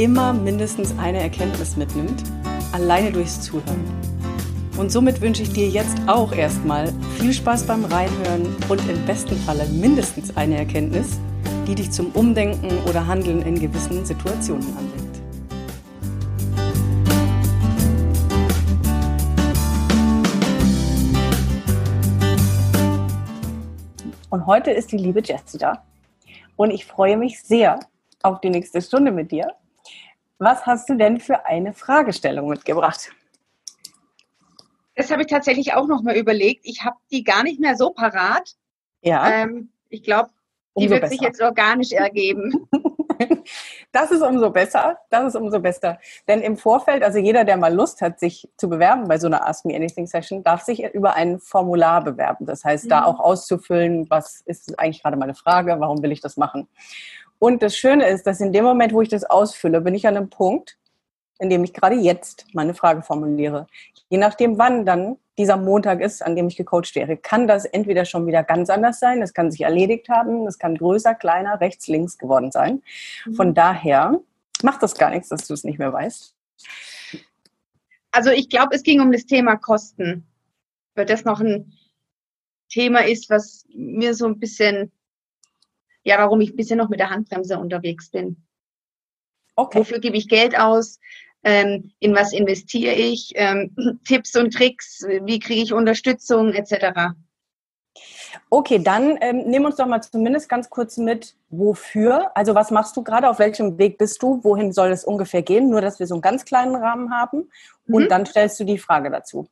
immer mindestens eine Erkenntnis mitnimmt, alleine durchs Zuhören. Und somit wünsche ich dir jetzt auch erstmal viel Spaß beim Reinhören und im besten Falle mindestens eine Erkenntnis, die dich zum Umdenken oder Handeln in gewissen Situationen anbringt. Und heute ist die liebe Jessie da. Und ich freue mich sehr auf die nächste Stunde mit dir. Was hast du denn für eine Fragestellung mitgebracht? Das habe ich tatsächlich auch noch mal überlegt. Ich habe die gar nicht mehr so parat. Ja. Ähm, ich glaube, die umso wird besser. sich jetzt organisch ergeben. Das ist umso besser. Das ist umso besser. Denn im Vorfeld, also jeder, der mal Lust hat, sich zu bewerben bei so einer Ask Me Anything Session, darf sich über ein Formular bewerben. Das heißt, mhm. da auch auszufüllen, was ist eigentlich gerade meine Frage, warum will ich das machen? Und das Schöne ist, dass in dem Moment, wo ich das ausfülle, bin ich an einem Punkt, in dem ich gerade jetzt meine Frage formuliere. Je nachdem, wann dann dieser Montag ist, an dem ich gecoacht wäre, kann das entweder schon wieder ganz anders sein, es kann sich erledigt haben, es kann größer, kleiner, rechts, links geworden sein. Mhm. Von daher macht das gar nichts, dass du es nicht mehr weißt. Also ich glaube, es ging um das Thema Kosten, weil das noch ein Thema ist, was mir so ein bisschen ja, warum ich bisschen noch mit der Handbremse unterwegs bin. Okay. Wofür gebe ich Geld aus? Ähm, in was investiere ich? Ähm, Tipps und Tricks, wie kriege ich Unterstützung etc. Okay, dann ähm, nimm uns doch mal zumindest ganz kurz mit, wofür. Also was machst du gerade? Auf welchem Weg bist du? Wohin soll es ungefähr gehen? Nur, dass wir so einen ganz kleinen Rahmen haben. Und mhm. dann stellst du die Frage dazu.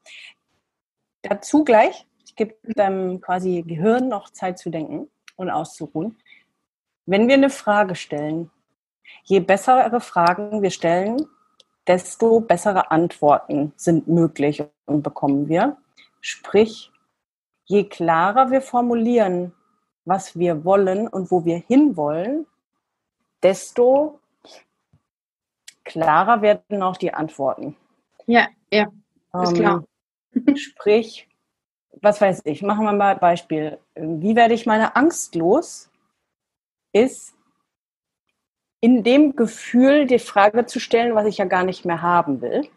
Dazu gleich, ich gebe deinem quasi Gehirn noch Zeit zu denken und auszuruhen. Wenn wir eine Frage stellen, je bessere Fragen wir stellen, desto bessere Antworten sind möglich und bekommen wir. Sprich, je klarer wir formulieren, was wir wollen und wo wir hinwollen, desto klarer werden auch die Antworten. Ja, ja, ist klar. Ähm, sprich, was weiß ich, machen wir mal ein Beispiel. Wie werde ich meine Angst los? Ist, in dem Gefühl die Frage zu stellen, was ich ja gar nicht mehr haben will.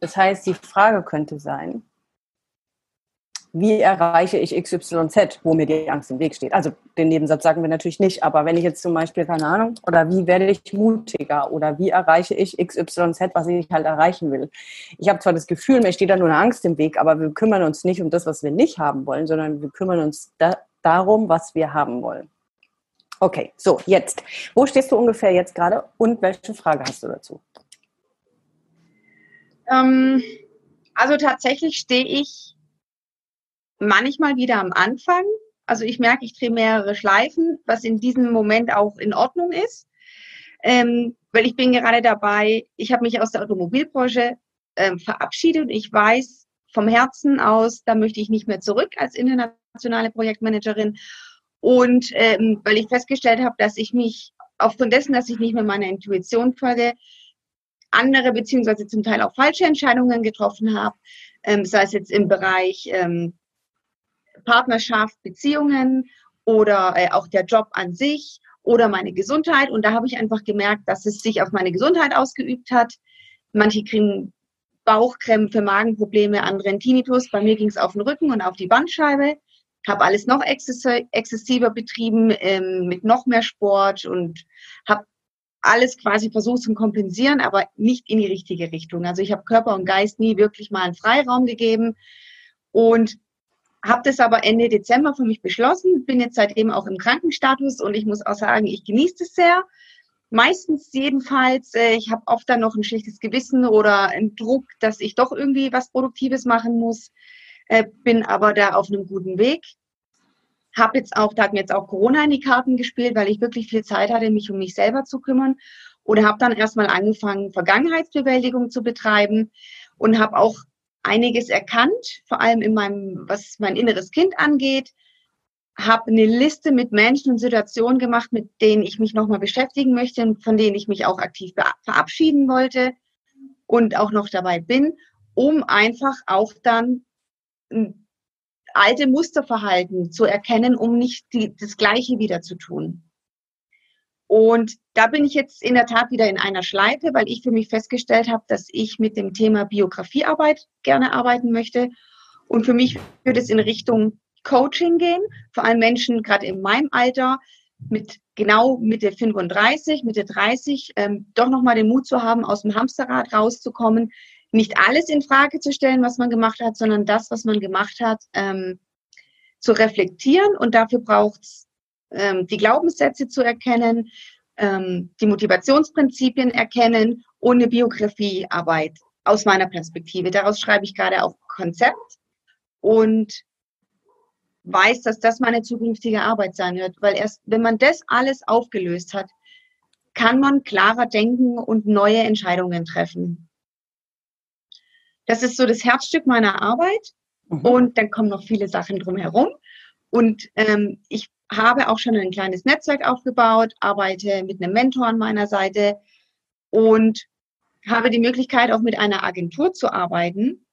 Das heißt, die Frage könnte sein, wie erreiche ich XYZ, wo mir die Angst im Weg steht? Also den Nebensatz sagen wir natürlich nicht, aber wenn ich jetzt zum Beispiel, keine Ahnung, oder wie werde ich mutiger oder wie erreiche ich XYZ, was ich halt erreichen will? Ich habe zwar das Gefühl, mir steht da nur eine Angst im Weg, aber wir kümmern uns nicht um das, was wir nicht haben wollen, sondern wir kümmern uns da, darum, was wir haben wollen. Okay, so, jetzt. Wo stehst du ungefähr jetzt gerade und welche Frage hast du dazu? Ähm, also tatsächlich stehe ich manchmal wieder am Anfang. Also ich merke, ich drehe mehrere Schleifen, was in diesem Moment auch in Ordnung ist. Ähm, weil ich bin gerade dabei, ich habe mich aus der Automobilbranche ähm, verabschiedet. Ich weiß vom Herzen aus, da möchte ich nicht mehr zurück als internationale Projektmanagerin und ähm, weil ich festgestellt habe, dass ich mich aufgrund dessen, dass ich nicht mehr meiner Intuition folge, andere beziehungsweise zum Teil auch falsche Entscheidungen getroffen habe, ähm, sei es jetzt im Bereich ähm, Partnerschaft, Beziehungen oder äh, auch der Job an sich oder meine Gesundheit. Und da habe ich einfach gemerkt, dass es sich auf meine Gesundheit ausgeübt hat. Manche kriegen Bauchkrämpfe, Magenprobleme, andere Tinnitus. Bei mir ging es auf den Rücken und auf die Bandscheibe habe alles noch exzessiver betrieben ähm, mit noch mehr Sport und habe alles quasi versucht zu kompensieren, aber nicht in die richtige Richtung. Also ich habe Körper und Geist nie wirklich mal einen Freiraum gegeben und habe das aber Ende Dezember für mich beschlossen, bin jetzt seitdem auch im Krankenstatus und ich muss auch sagen, ich genieße es sehr. Meistens jedenfalls, äh, ich habe oft dann noch ein schlechtes Gewissen oder einen Druck, dass ich doch irgendwie was Produktives machen muss äh, bin aber da auf einem guten Weg. Hab jetzt auch, da hat mir jetzt auch Corona in die Karten gespielt, weil ich wirklich viel Zeit hatte, mich um mich selber zu kümmern. und habe dann erstmal angefangen, Vergangenheitsbewältigung zu betreiben und habe auch einiges erkannt, vor allem in meinem, was mein inneres Kind angeht, habe eine Liste mit Menschen und Situationen gemacht, mit denen ich mich nochmal beschäftigen möchte und von denen ich mich auch aktiv verabschieden wollte und auch noch dabei bin, um einfach auch dann alte Musterverhalten zu erkennen, um nicht die, das Gleiche wieder zu tun. Und da bin ich jetzt in der Tat wieder in einer Schleife, weil ich für mich festgestellt habe, dass ich mit dem Thema Biografiearbeit gerne arbeiten möchte. Und für mich würde es in Richtung Coaching gehen, vor allem Menschen gerade in meinem Alter mit genau Mitte 35, Mitte 30, ähm, doch nochmal den Mut zu haben, aus dem Hamsterrad rauszukommen, nicht alles in Frage zu stellen, was man gemacht hat, sondern das, was man gemacht hat, ähm, zu reflektieren. Und dafür braucht es ähm, die Glaubenssätze zu erkennen, ähm, die Motivationsprinzipien erkennen und eine Biografiearbeit aus meiner Perspektive. Daraus schreibe ich gerade auch Konzept und weiß, dass das meine zukünftige Arbeit sein wird, weil erst wenn man das alles aufgelöst hat, kann man klarer denken und neue Entscheidungen treffen. Das ist so das Herzstück meiner Arbeit mhm. und dann kommen noch viele Sachen drumherum. Und ähm, ich habe auch schon ein kleines Netzwerk aufgebaut, arbeite mit einem Mentor an meiner Seite und habe die Möglichkeit, auch mit einer Agentur zu arbeiten,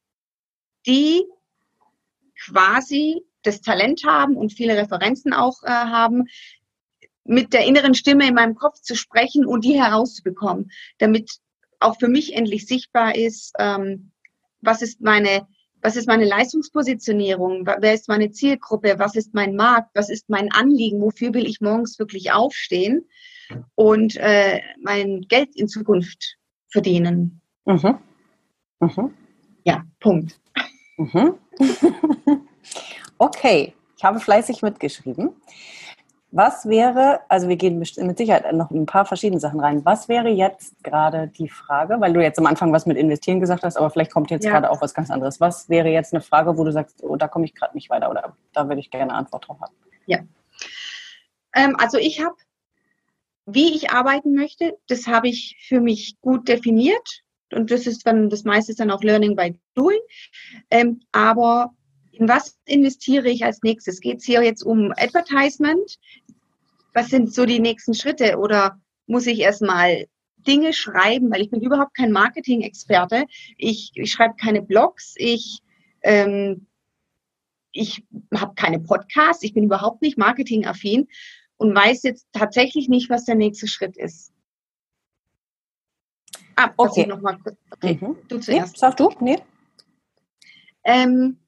die quasi das Talent haben und viele Referenzen auch äh, haben, mit der inneren Stimme in meinem Kopf zu sprechen und die herauszubekommen, damit auch für mich endlich sichtbar ist, ähm, was ist meine was ist meine Leistungspositionierung, wer ist meine Zielgruppe, was ist mein Markt, was ist mein Anliegen, wofür will ich morgens wirklich aufstehen und äh, mein Geld in Zukunft verdienen. Mhm. Mhm. Ja, Punkt. Mhm. okay, ich habe fleißig mitgeschrieben. Was wäre, also wir gehen mit Sicherheit noch ein paar verschiedene Sachen rein. Was wäre jetzt gerade die Frage, weil du jetzt am Anfang was mit Investieren gesagt hast, aber vielleicht kommt jetzt ja. gerade auch was ganz anderes. Was wäre jetzt eine Frage, wo du sagst, oh, da komme ich gerade nicht weiter oder da würde ich gerne eine Antwort drauf haben? Ja. Ähm, also ich habe, wie ich arbeiten möchte, das habe ich für mich gut definiert und das ist dann, das meiste ist dann auch Learning by Doing. Ähm, aber in was investiere ich als nächstes? Geht es hier jetzt um Advertisement? Was sind so die nächsten Schritte? Oder muss ich erstmal Dinge schreiben, weil ich bin überhaupt kein Marketing-Experte. Ich, ich schreibe keine Blogs, ich, ähm, ich habe keine Podcasts, ich bin überhaupt nicht marketingaffin und weiß jetzt tatsächlich nicht, was der nächste Schritt ist. Ah, okay. Noch mal, okay, mhm. du zuerst. Nee, sag du, nee. Ähm,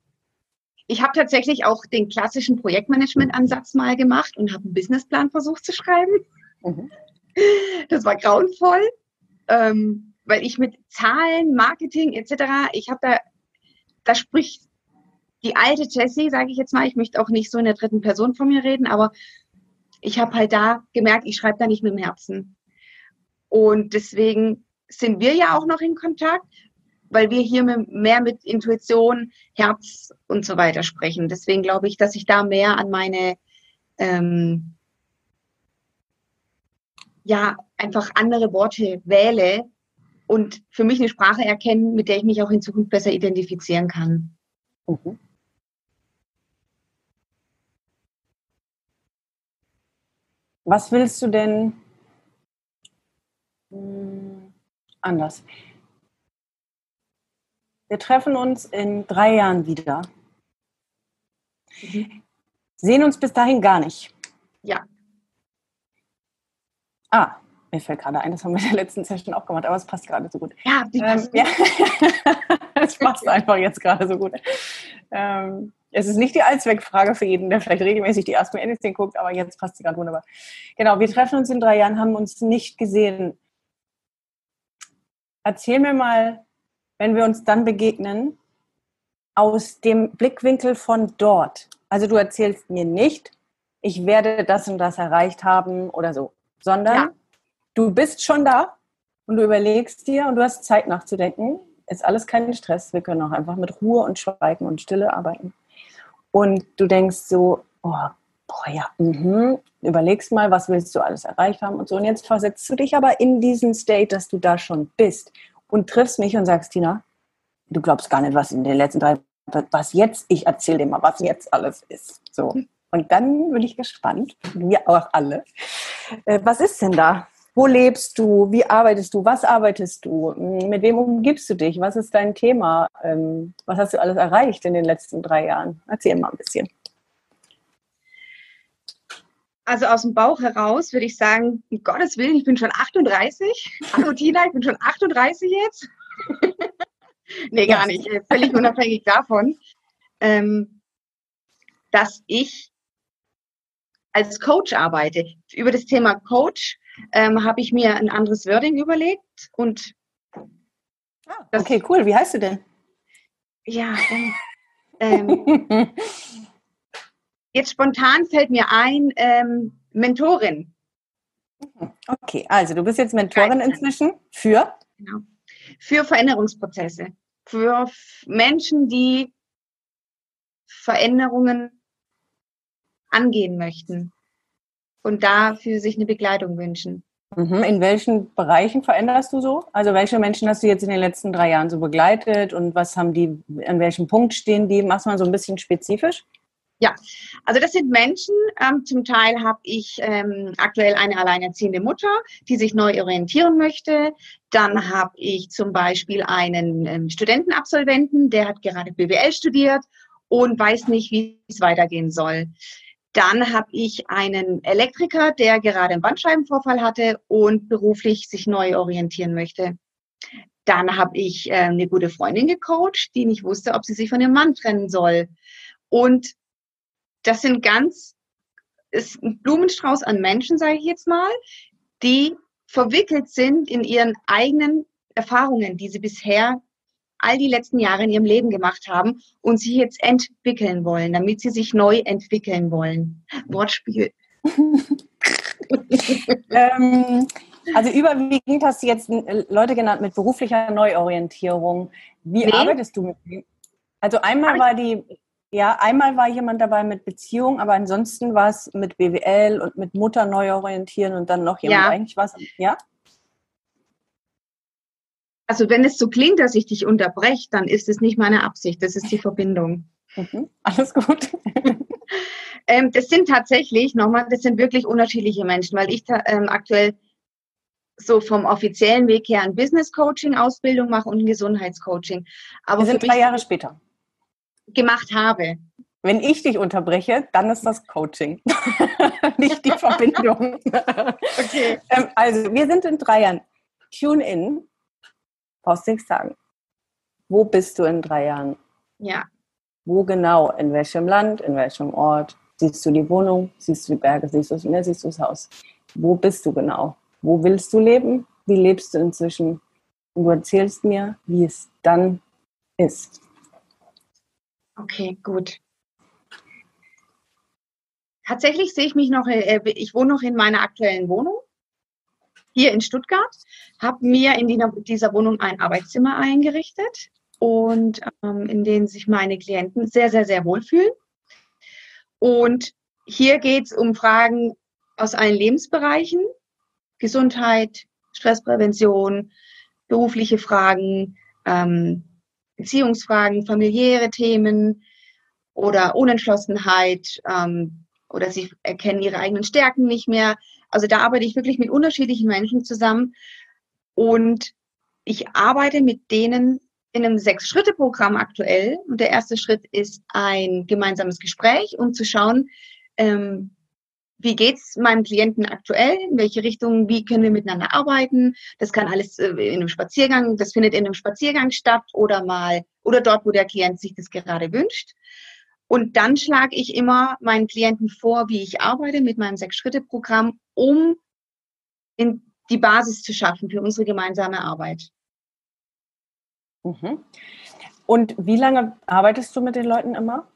ich habe tatsächlich auch den klassischen Projektmanagement-Ansatz mal gemacht und habe einen Businessplan versucht zu schreiben. Mhm. Das war grauenvoll, ähm, weil ich mit Zahlen, Marketing etc., ich habe da, da spricht die alte Jessie, sage ich jetzt mal, ich möchte auch nicht so in der dritten Person von mir reden, aber ich habe halt da gemerkt, ich schreibe da nicht mit dem Herzen. Und deswegen sind wir ja auch noch in Kontakt weil wir hier mehr mit Intuition, Herz und so weiter sprechen. Deswegen glaube ich, dass ich da mehr an meine, ähm, ja, einfach andere Worte wähle und für mich eine Sprache erkennen, mit der ich mich auch in Zukunft besser identifizieren kann. Mhm. Was willst du denn hm, anders? Wir treffen uns in drei Jahren wieder. Mhm. Sehen uns bis dahin gar nicht. Ja. Ah, mir fällt gerade ein, das haben wir in der letzten Session auch gemacht, aber es passt gerade so gut. Ja, ähm, ja. es passt einfach jetzt gerade so gut. Ähm, es ist nicht die Allzweckfrage für jeden, der vielleicht regelmäßig die Me Anything guckt, aber jetzt passt sie gerade wunderbar. Genau, wir treffen uns in drei Jahren, haben uns nicht gesehen. Erzähl mir mal, wenn wir uns dann begegnen, aus dem Blickwinkel von dort. Also du erzählst mir nicht, ich werde das und das erreicht haben oder so, sondern ja. du bist schon da und du überlegst dir und du hast Zeit nachzudenken. Ist alles kein Stress. Wir können auch einfach mit Ruhe und Schweigen und Stille arbeiten. Und du denkst so, oh, oh ja, mh, überlegst mal, was willst du alles erreicht haben und so. Und jetzt versetzt du dich aber in diesen State, dass du da schon bist und triffst mich und sagst, Tina, du glaubst gar nicht, was in den letzten drei, was jetzt, ich erzähle dir mal, was jetzt alles ist. So. Und dann bin ich gespannt, wir auch alle. Äh, was ist denn da? Wo lebst du? Wie arbeitest du? Was arbeitest du? Mit wem umgibst du dich? Was ist dein Thema? Ähm, was hast du alles erreicht in den letzten drei Jahren? Erzähl mal ein bisschen. Also aus dem Bauch heraus würde ich sagen, um Gottes Willen, ich bin schon 38. Hallo Tina, ich bin schon 38 jetzt. nee, gar nicht. Völlig unabhängig davon, ähm, dass ich als Coach arbeite. Über das Thema Coach ähm, habe ich mir ein anderes Wording überlegt und ah, okay, cool. Wie heißt du denn? Ja, ähm, Jetzt spontan fällt mir ein, ähm, Mentorin. Okay, also du bist jetzt Mentorin inzwischen für? Genau. Für Veränderungsprozesse. Für Menschen, die Veränderungen angehen möchten und dafür sich eine Begleitung wünschen. Mhm. In welchen Bereichen veränderst du so? Also welche Menschen hast du jetzt in den letzten drei Jahren so begleitet und was haben die, an welchem Punkt stehen die? Machst du mal so ein bisschen spezifisch? Ja, also das sind Menschen. Ähm, zum Teil habe ich ähm, aktuell eine alleinerziehende Mutter, die sich neu orientieren möchte. Dann habe ich zum Beispiel einen ähm, Studentenabsolventen, der hat gerade BWL studiert und weiß nicht, wie es weitergehen soll. Dann habe ich einen Elektriker, der gerade einen Bandscheibenvorfall hatte und beruflich sich neu orientieren möchte. Dann habe ich äh, eine gute Freundin gecoacht, die nicht wusste, ob sie sich von ihrem Mann trennen soll. Und das sind ganz, ist ein Blumenstrauß an Menschen, sage ich jetzt mal, die verwickelt sind in ihren eigenen Erfahrungen, die sie bisher all die letzten Jahre in ihrem Leben gemacht haben und sich jetzt entwickeln wollen, damit sie sich neu entwickeln wollen. Wortspiel. ähm, also überwiegend hast du jetzt Leute genannt mit beruflicher Neuorientierung. Wie nee. arbeitest du mit denen? Also einmal war die ja, einmal war jemand dabei mit Beziehung, aber ansonsten war es mit BWL und mit Mutter neu orientieren und dann noch jemand ja. eigentlich was, ja? Also wenn es so klingt, dass ich dich unterbreche, dann ist es nicht meine Absicht, das ist die Verbindung. Mhm. Alles gut. ähm, das sind tatsächlich, nochmal, das sind wirklich unterschiedliche Menschen, weil ich ähm, aktuell so vom offiziellen Weg her ein Business Coaching Ausbildung mache und ein Gesundheitscoaching. Aber Wir sind drei Jahre später gemacht habe. Wenn ich dich unterbreche, dann ist das Coaching, nicht die Verbindung. okay. Ähm, also, wir sind in drei Jahren. Tune in, brauchst nichts sagen. Wo bist du in drei Jahren? Ja. Wo genau? In welchem Land? In welchem Ort? Siehst du die Wohnung? Siehst du die Berge? Siehst du das Meer? Siehst du das Haus? Wo bist du genau? Wo willst du leben? Wie lebst du inzwischen? Und du erzählst mir, wie es dann ist. Okay, gut. Tatsächlich sehe ich mich noch, äh, ich wohne noch in meiner aktuellen Wohnung hier in Stuttgart, habe mir in dieser Wohnung ein Arbeitszimmer eingerichtet und ähm, in denen sich meine Klienten sehr, sehr, sehr wohlfühlen. Und hier geht es um Fragen aus allen Lebensbereichen, Gesundheit, Stressprävention, berufliche Fragen, ähm, Beziehungsfragen, familiäre Themen oder Unentschlossenheit ähm, oder sie erkennen ihre eigenen Stärken nicht mehr. Also da arbeite ich wirklich mit unterschiedlichen Menschen zusammen und ich arbeite mit denen in einem Sechs-Schritte-Programm aktuell. Und der erste Schritt ist ein gemeinsames Gespräch, um zu schauen, ähm, wie geht's meinem Klienten aktuell, in welche Richtung, wie können wir miteinander arbeiten. Das kann alles äh, in einem Spaziergang, das findet in einem Spaziergang statt oder mal, oder dort, wo der Klient sich das gerade wünscht. Und dann schlage ich immer meinen Klienten vor, wie ich arbeite mit meinem Sechs-Schritte-Programm, um die Basis zu schaffen für unsere gemeinsame Arbeit. Mhm. Und wie lange arbeitest du mit den Leuten immer?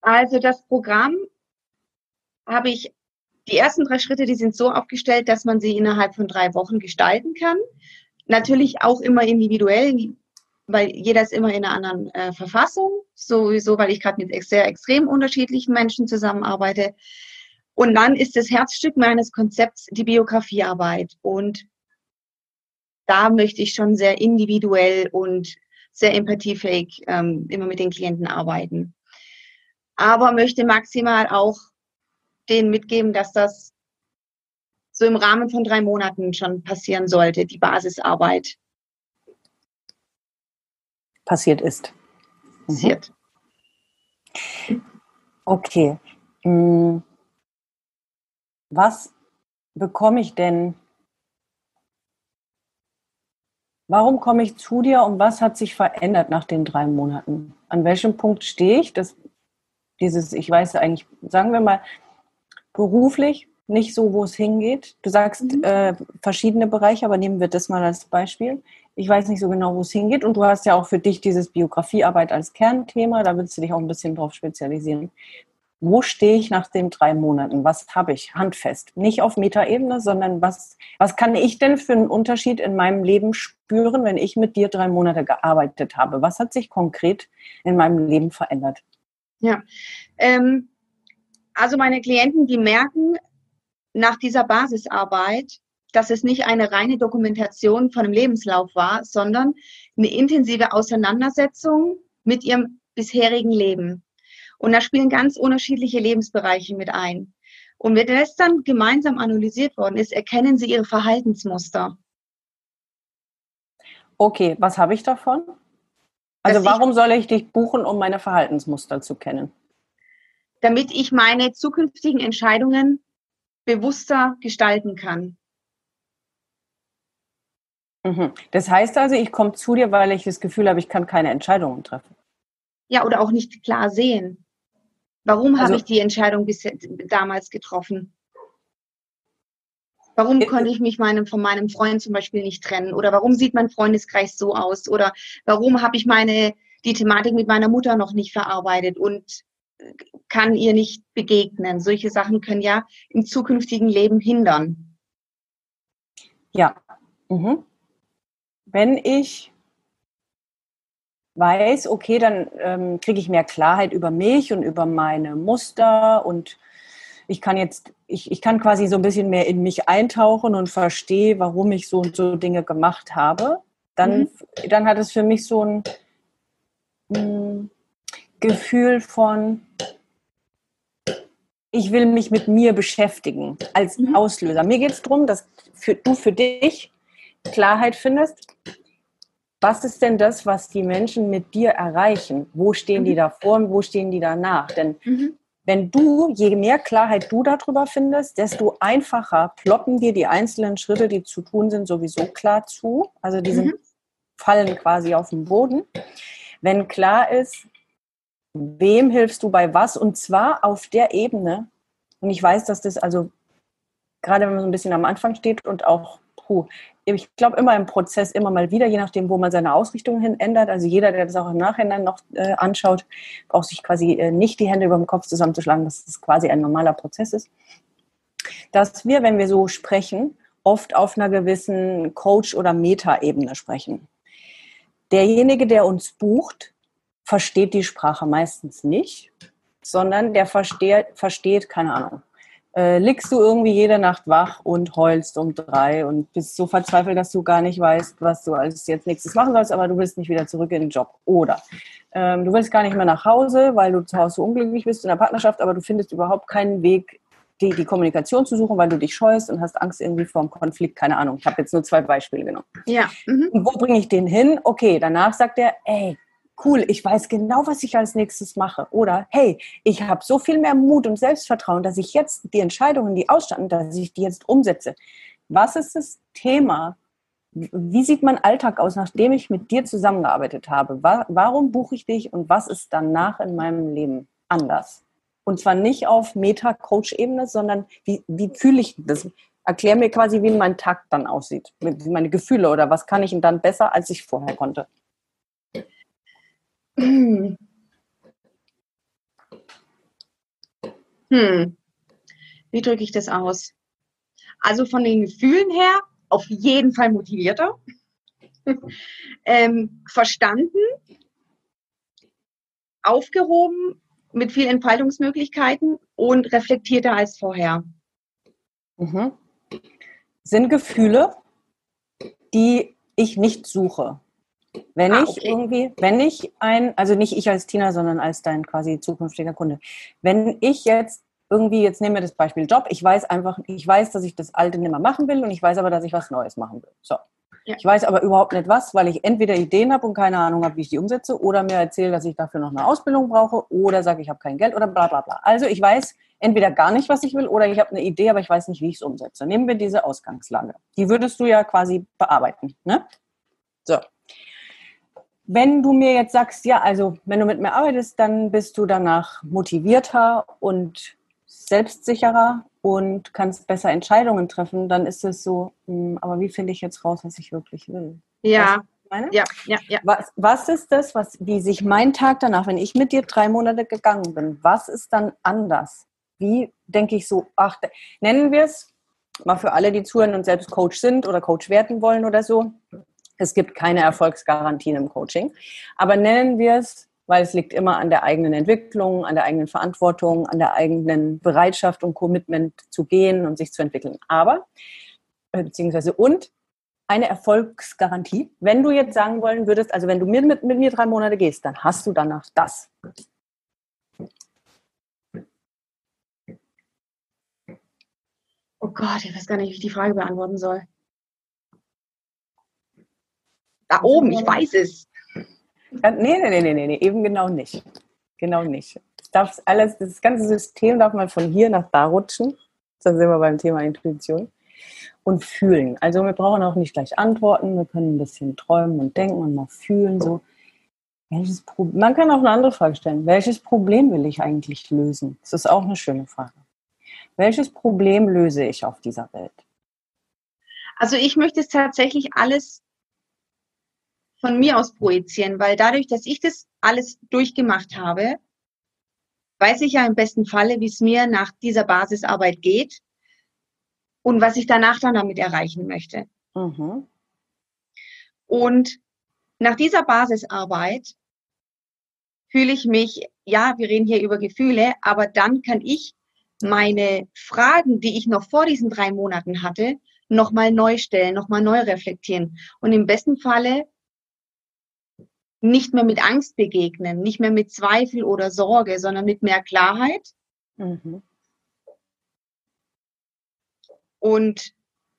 Also das Programm habe ich die ersten drei Schritte, die sind so aufgestellt, dass man sie innerhalb von drei Wochen gestalten kann. Natürlich auch immer individuell, weil jeder ist immer in einer anderen äh, Verfassung, sowieso, weil ich gerade mit sehr extrem unterschiedlichen Menschen zusammenarbeite. Und dann ist das Herzstück meines Konzepts die Biografiearbeit. Und da möchte ich schon sehr individuell und sehr empathiefähig ähm, immer mit den Klienten arbeiten. Aber möchte maximal auch denen mitgeben, dass das so im Rahmen von drei Monaten schon passieren sollte, die Basisarbeit. Passiert ist. Mhm. Passiert. Okay. Hm. Was bekomme ich denn Warum komme ich zu dir und was hat sich verändert nach den drei Monaten? An welchem Punkt stehe ich? Das, dieses, ich weiß eigentlich, sagen wir mal, beruflich nicht so, wo es hingeht. Du sagst mhm. äh, verschiedene Bereiche, aber nehmen wir das mal als Beispiel. Ich weiß nicht so genau, wo es hingeht und du hast ja auch für dich dieses Biografiearbeit als Kernthema, da willst du dich auch ein bisschen drauf spezialisieren wo stehe ich nach den drei Monaten? Was habe ich handfest? Nicht auf Metaebene, sondern was, was kann ich denn für einen Unterschied in meinem Leben spüren, wenn ich mit dir drei Monate gearbeitet habe? Was hat sich konkret in meinem Leben verändert? Ja, ähm, also meine Klienten, die merken nach dieser Basisarbeit, dass es nicht eine reine Dokumentation von einem Lebenslauf war, sondern eine intensive Auseinandersetzung mit ihrem bisherigen Leben. Und da spielen ganz unterschiedliche Lebensbereiche mit ein. Und wenn das dann gemeinsam analysiert worden ist, erkennen Sie Ihre Verhaltensmuster. Okay, was habe ich davon? Also Dass warum soll ich dich buchen, um meine Verhaltensmuster zu kennen? Damit ich meine zukünftigen Entscheidungen bewusster gestalten kann. Mhm. Das heißt also, ich komme zu dir, weil ich das Gefühl habe, ich kann keine Entscheidungen treffen. Ja, oder auch nicht klar sehen. Warum also, habe ich die Entscheidung bis, damals getroffen? Warum äh, konnte ich mich meinem, von meinem Freund zum Beispiel nicht trennen? Oder warum sieht mein Freundeskreis so aus? Oder warum habe ich meine, die Thematik mit meiner Mutter noch nicht verarbeitet und kann ihr nicht begegnen? Solche Sachen können ja im zukünftigen Leben hindern. Ja. Mhm. Wenn ich weiß, okay, dann ähm, kriege ich mehr Klarheit über mich und über meine Muster und ich kann jetzt, ich, ich kann quasi so ein bisschen mehr in mich eintauchen und verstehe, warum ich so und so Dinge gemacht habe. Dann, mhm. dann hat es für mich so ein hm, Gefühl von, ich will mich mit mir beschäftigen als mhm. Auslöser. Mir geht es darum, dass für, du für dich Klarheit findest, was ist denn das, was die Menschen mit dir erreichen? Wo stehen die mhm. davor und wo stehen die danach? Denn mhm. wenn du, je mehr Klarheit du darüber findest, desto einfacher ploppen dir die einzelnen Schritte, die zu tun sind, sowieso klar zu. Also die sind, mhm. fallen quasi auf den Boden. Wenn klar ist, wem hilfst du bei was und zwar auf der Ebene. Und ich weiß, dass das also gerade wenn man so ein bisschen am Anfang steht und auch puh, ich glaube, immer im Prozess, immer mal wieder, je nachdem, wo man seine Ausrichtung hin ändert. Also jeder, der das auch im Nachhinein noch äh, anschaut, braucht sich quasi äh, nicht die Hände über dem Kopf zusammenzuschlagen, dass das quasi ein normaler Prozess ist. Dass wir, wenn wir so sprechen, oft auf einer gewissen Coach- oder Meta-Ebene sprechen. Derjenige, der uns bucht, versteht die Sprache meistens nicht, sondern der versteht, versteht keine Ahnung, äh, liegst du irgendwie jede Nacht wach und heulst um drei und bist so verzweifelt, dass du gar nicht weißt, was du als jetzt nächstes machen sollst, aber du willst nicht wieder zurück in den Job. Oder ähm, du willst gar nicht mehr nach Hause, weil du zu Hause so unglücklich bist in der Partnerschaft, aber du findest überhaupt keinen Weg, die, die Kommunikation zu suchen, weil du dich scheust und hast Angst irgendwie vor dem Konflikt. Keine Ahnung. Ich habe jetzt nur zwei Beispiele genommen. Ja. Mhm. Und wo bringe ich den hin? Okay, danach sagt er, ey, cool, ich weiß genau, was ich als nächstes mache. Oder hey, ich habe so viel mehr Mut und Selbstvertrauen, dass ich jetzt die Entscheidungen, die ausstanden, dass ich die jetzt umsetze. Was ist das Thema? Wie sieht mein Alltag aus, nachdem ich mit dir zusammengearbeitet habe? Warum buche ich dich und was ist danach in meinem Leben anders? Und zwar nicht auf Meta-Coach-Ebene, sondern wie, wie fühle ich das? Erklär mir quasi, wie mein Tag dann aussieht, wie meine Gefühle oder was kann ich dann besser, als ich vorher konnte. Hm. Hm. Wie drücke ich das aus? Also von den Gefühlen her auf jeden Fall motivierter. ähm, verstanden, aufgehoben, mit viel Entfaltungsmöglichkeiten und reflektierter als vorher. Mhm. Sind Gefühle, die ich nicht suche. Wenn ah, ich okay. irgendwie, wenn ich ein, also nicht ich als Tina, sondern als dein quasi zukünftiger Kunde, wenn ich jetzt irgendwie, jetzt nehmen wir das Beispiel Job, ich weiß einfach, ich weiß, dass ich das Alte nicht mehr machen will und ich weiß aber, dass ich was Neues machen will. So. Ja. Ich weiß aber überhaupt nicht was, weil ich entweder Ideen habe und keine Ahnung habe, wie ich die umsetze, oder mir erzähle, dass ich dafür noch eine Ausbildung brauche, oder sage, ich habe kein Geld oder bla bla bla. Also ich weiß entweder gar nicht, was ich will, oder ich habe eine Idee, aber ich weiß nicht, wie ich es umsetze. Nehmen wir diese Ausgangslage. Die würdest du ja quasi bearbeiten. Ne? So. Wenn du mir jetzt sagst, ja, also wenn du mit mir arbeitest, dann bist du danach motivierter und selbstsicherer und kannst besser Entscheidungen treffen, dann ist es so, hm, aber wie finde ich jetzt raus, was ich wirklich will? Ja. Ja, ja, ja. Was, was ist das, was, wie sich mein Tag danach, wenn ich mit dir drei Monate gegangen bin, was ist dann anders? Wie denke ich so, ach, nennen wir es mal für alle, die zuhören und selbst Coach sind oder Coach werden wollen oder so. Es gibt keine Erfolgsgarantien im Coaching. Aber nennen wir es weil es liegt immer an der eigenen Entwicklung, an der eigenen Verantwortung, an der eigenen Bereitschaft und Commitment zu gehen und sich zu entwickeln. Aber, äh, beziehungsweise und, eine Erfolgsgarantie. Wenn du jetzt sagen wollen würdest, also wenn du mit, mit, mit mir drei Monate gehst, dann hast du danach das. Oh Gott, ich weiß gar nicht, wie ich die Frage beantworten soll. Da oben, ich weiß es. Nee, nee, nee, nee, nee, eben genau nicht. Genau nicht. Das, darf alles, das ganze System darf mal von hier nach da rutschen. Da sind wir beim Thema Intuition. Und fühlen. Also wir brauchen auch nicht gleich Antworten, wir können ein bisschen träumen und denken und mal fühlen. So. Welches Pro Man kann auch eine andere Frage stellen. Welches Problem will ich eigentlich lösen? Das ist auch eine schöne Frage. Welches Problem löse ich auf dieser Welt? Also ich möchte es tatsächlich alles von mir aus projizieren, weil dadurch, dass ich das alles durchgemacht habe, weiß ich ja im besten Falle, wie es mir nach dieser Basisarbeit geht und was ich danach dann damit erreichen möchte. Mhm. Und nach dieser Basisarbeit fühle ich mich, ja, wir reden hier über Gefühle, aber dann kann ich meine Fragen, die ich noch vor diesen drei Monaten hatte, nochmal neu stellen, nochmal neu reflektieren. Und im besten Falle nicht mehr mit Angst begegnen, nicht mehr mit Zweifel oder Sorge, sondern mit mehr Klarheit. Mhm. Und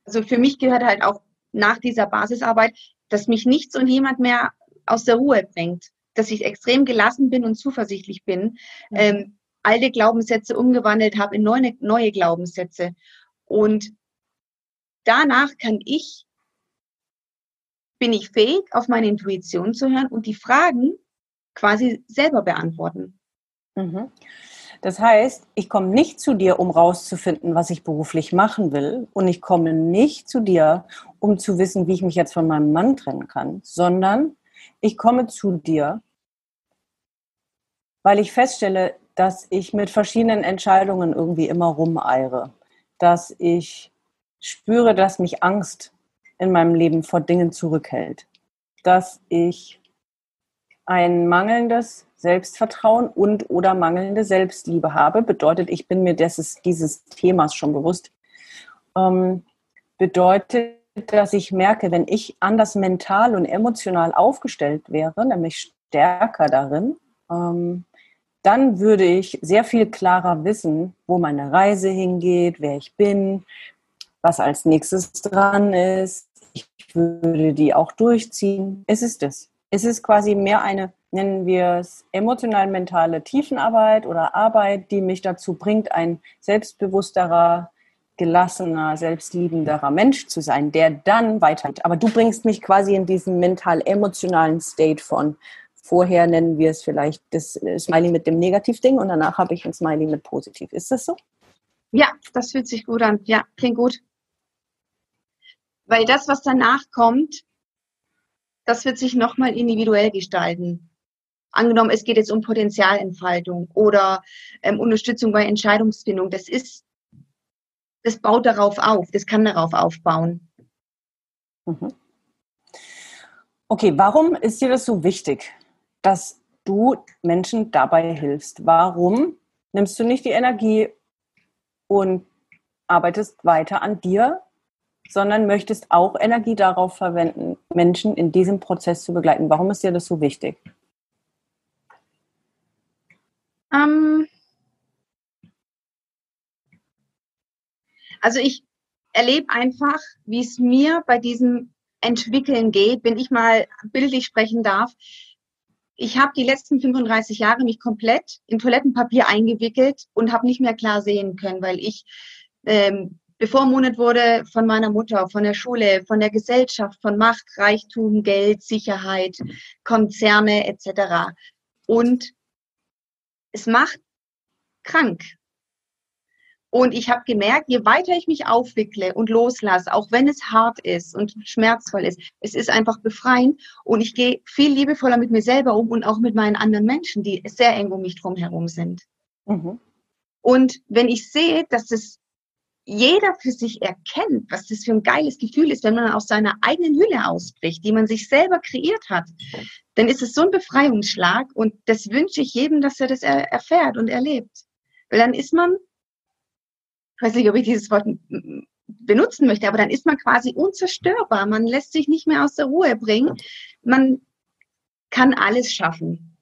also für mich gehört halt auch nach dieser Basisarbeit, dass mich nichts und niemand mehr aus der Ruhe bringt, dass ich extrem gelassen bin und zuversichtlich bin, mhm. ähm, alte Glaubenssätze umgewandelt habe in neue, neue Glaubenssätze. Und danach kann ich bin ich fähig, auf meine Intuition zu hören und die Fragen quasi selber beantworten. Mhm. Das heißt, ich komme nicht zu dir, um rauszufinden, was ich beruflich machen will. Und ich komme nicht zu dir, um zu wissen, wie ich mich jetzt von meinem Mann trennen kann, sondern ich komme zu dir, weil ich feststelle, dass ich mit verschiedenen Entscheidungen irgendwie immer rumeire. Dass ich spüre, dass mich Angst in meinem Leben vor Dingen zurückhält. Dass ich ein mangelndes Selbstvertrauen und oder mangelnde Selbstliebe habe, bedeutet, ich bin mir des, dieses Themas schon bewusst, ähm, bedeutet, dass ich merke, wenn ich anders mental und emotional aufgestellt wäre, nämlich stärker darin, ähm, dann würde ich sehr viel klarer wissen, wo meine Reise hingeht, wer ich bin, was als nächstes dran ist. Ich würde die auch durchziehen. Es ist es. Es ist quasi mehr eine, nennen wir es, emotional-mentale Tiefenarbeit oder Arbeit, die mich dazu bringt, ein selbstbewussterer, gelassener, selbstliebenderer Mensch zu sein, der dann weitergeht. Aber du bringst mich quasi in diesen mental-emotionalen State von vorher nennen wir es vielleicht das Smiley mit dem Negativ-Ding und danach habe ich ein Smiley mit Positiv. Ist das so? Ja, das fühlt sich gut an. Ja, klingt gut. Weil das, was danach kommt, das wird sich nochmal individuell gestalten. Angenommen, es geht jetzt um Potenzialentfaltung oder ähm, Unterstützung bei Entscheidungsfindung. Das ist, das baut darauf auf, das kann darauf aufbauen. Mhm. Okay, warum ist dir das so wichtig, dass du Menschen dabei hilfst? Warum nimmst du nicht die Energie und arbeitest weiter an dir, sondern möchtest auch Energie darauf verwenden, Menschen in diesem Prozess zu begleiten? Warum ist dir das so wichtig? Ähm, also ich erlebe einfach, wie es mir bei diesem Entwickeln geht, wenn ich mal bildlich sprechen darf. Ich habe die letzten 35 Jahre mich komplett in Toilettenpapier eingewickelt und habe nicht mehr klar sehen können, weil ich ähm, bevormundet wurde von meiner Mutter, von der Schule, von der Gesellschaft, von Macht, Reichtum, Geld, Sicherheit, Konzerne etc. Und es macht krank. Und ich habe gemerkt, je weiter ich mich aufwickle und loslasse, auch wenn es hart ist und schmerzvoll ist, es ist einfach befreiend und ich gehe viel liebevoller mit mir selber um und auch mit meinen anderen Menschen, die sehr eng um mich drum herum sind. Mhm. Und wenn ich sehe, dass es jeder für sich erkennt, was das für ein geiles Gefühl ist, wenn man aus seiner eigenen Hülle ausbricht, die man sich selber kreiert hat, dann ist es so ein Befreiungsschlag und das wünsche ich jedem, dass er das erfährt und erlebt. Weil dann ist man ich weiß nicht, ob ich dieses Wort benutzen möchte, aber dann ist man quasi unzerstörbar. Man lässt sich nicht mehr aus der Ruhe bringen. Man kann alles schaffen.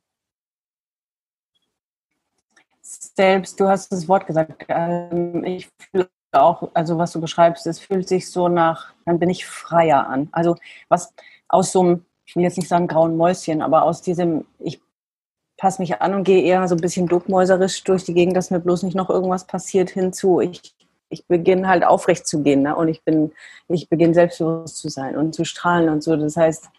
Selbst, du hast das Wort gesagt. Ähm, ich auch, also was du beschreibst, es fühlt sich so nach, dann bin ich freier an. Also was aus so einem, ich will jetzt nicht sagen grauen Mäuschen, aber aus diesem, ich passe mich an und gehe eher so ein bisschen duckmäuserisch durch die Gegend, dass mir bloß nicht noch irgendwas passiert hinzu. Ich, ich beginne halt aufrecht zu gehen ne? und ich bin, ich beginne selbstbewusst zu sein und zu strahlen und so. Das heißt,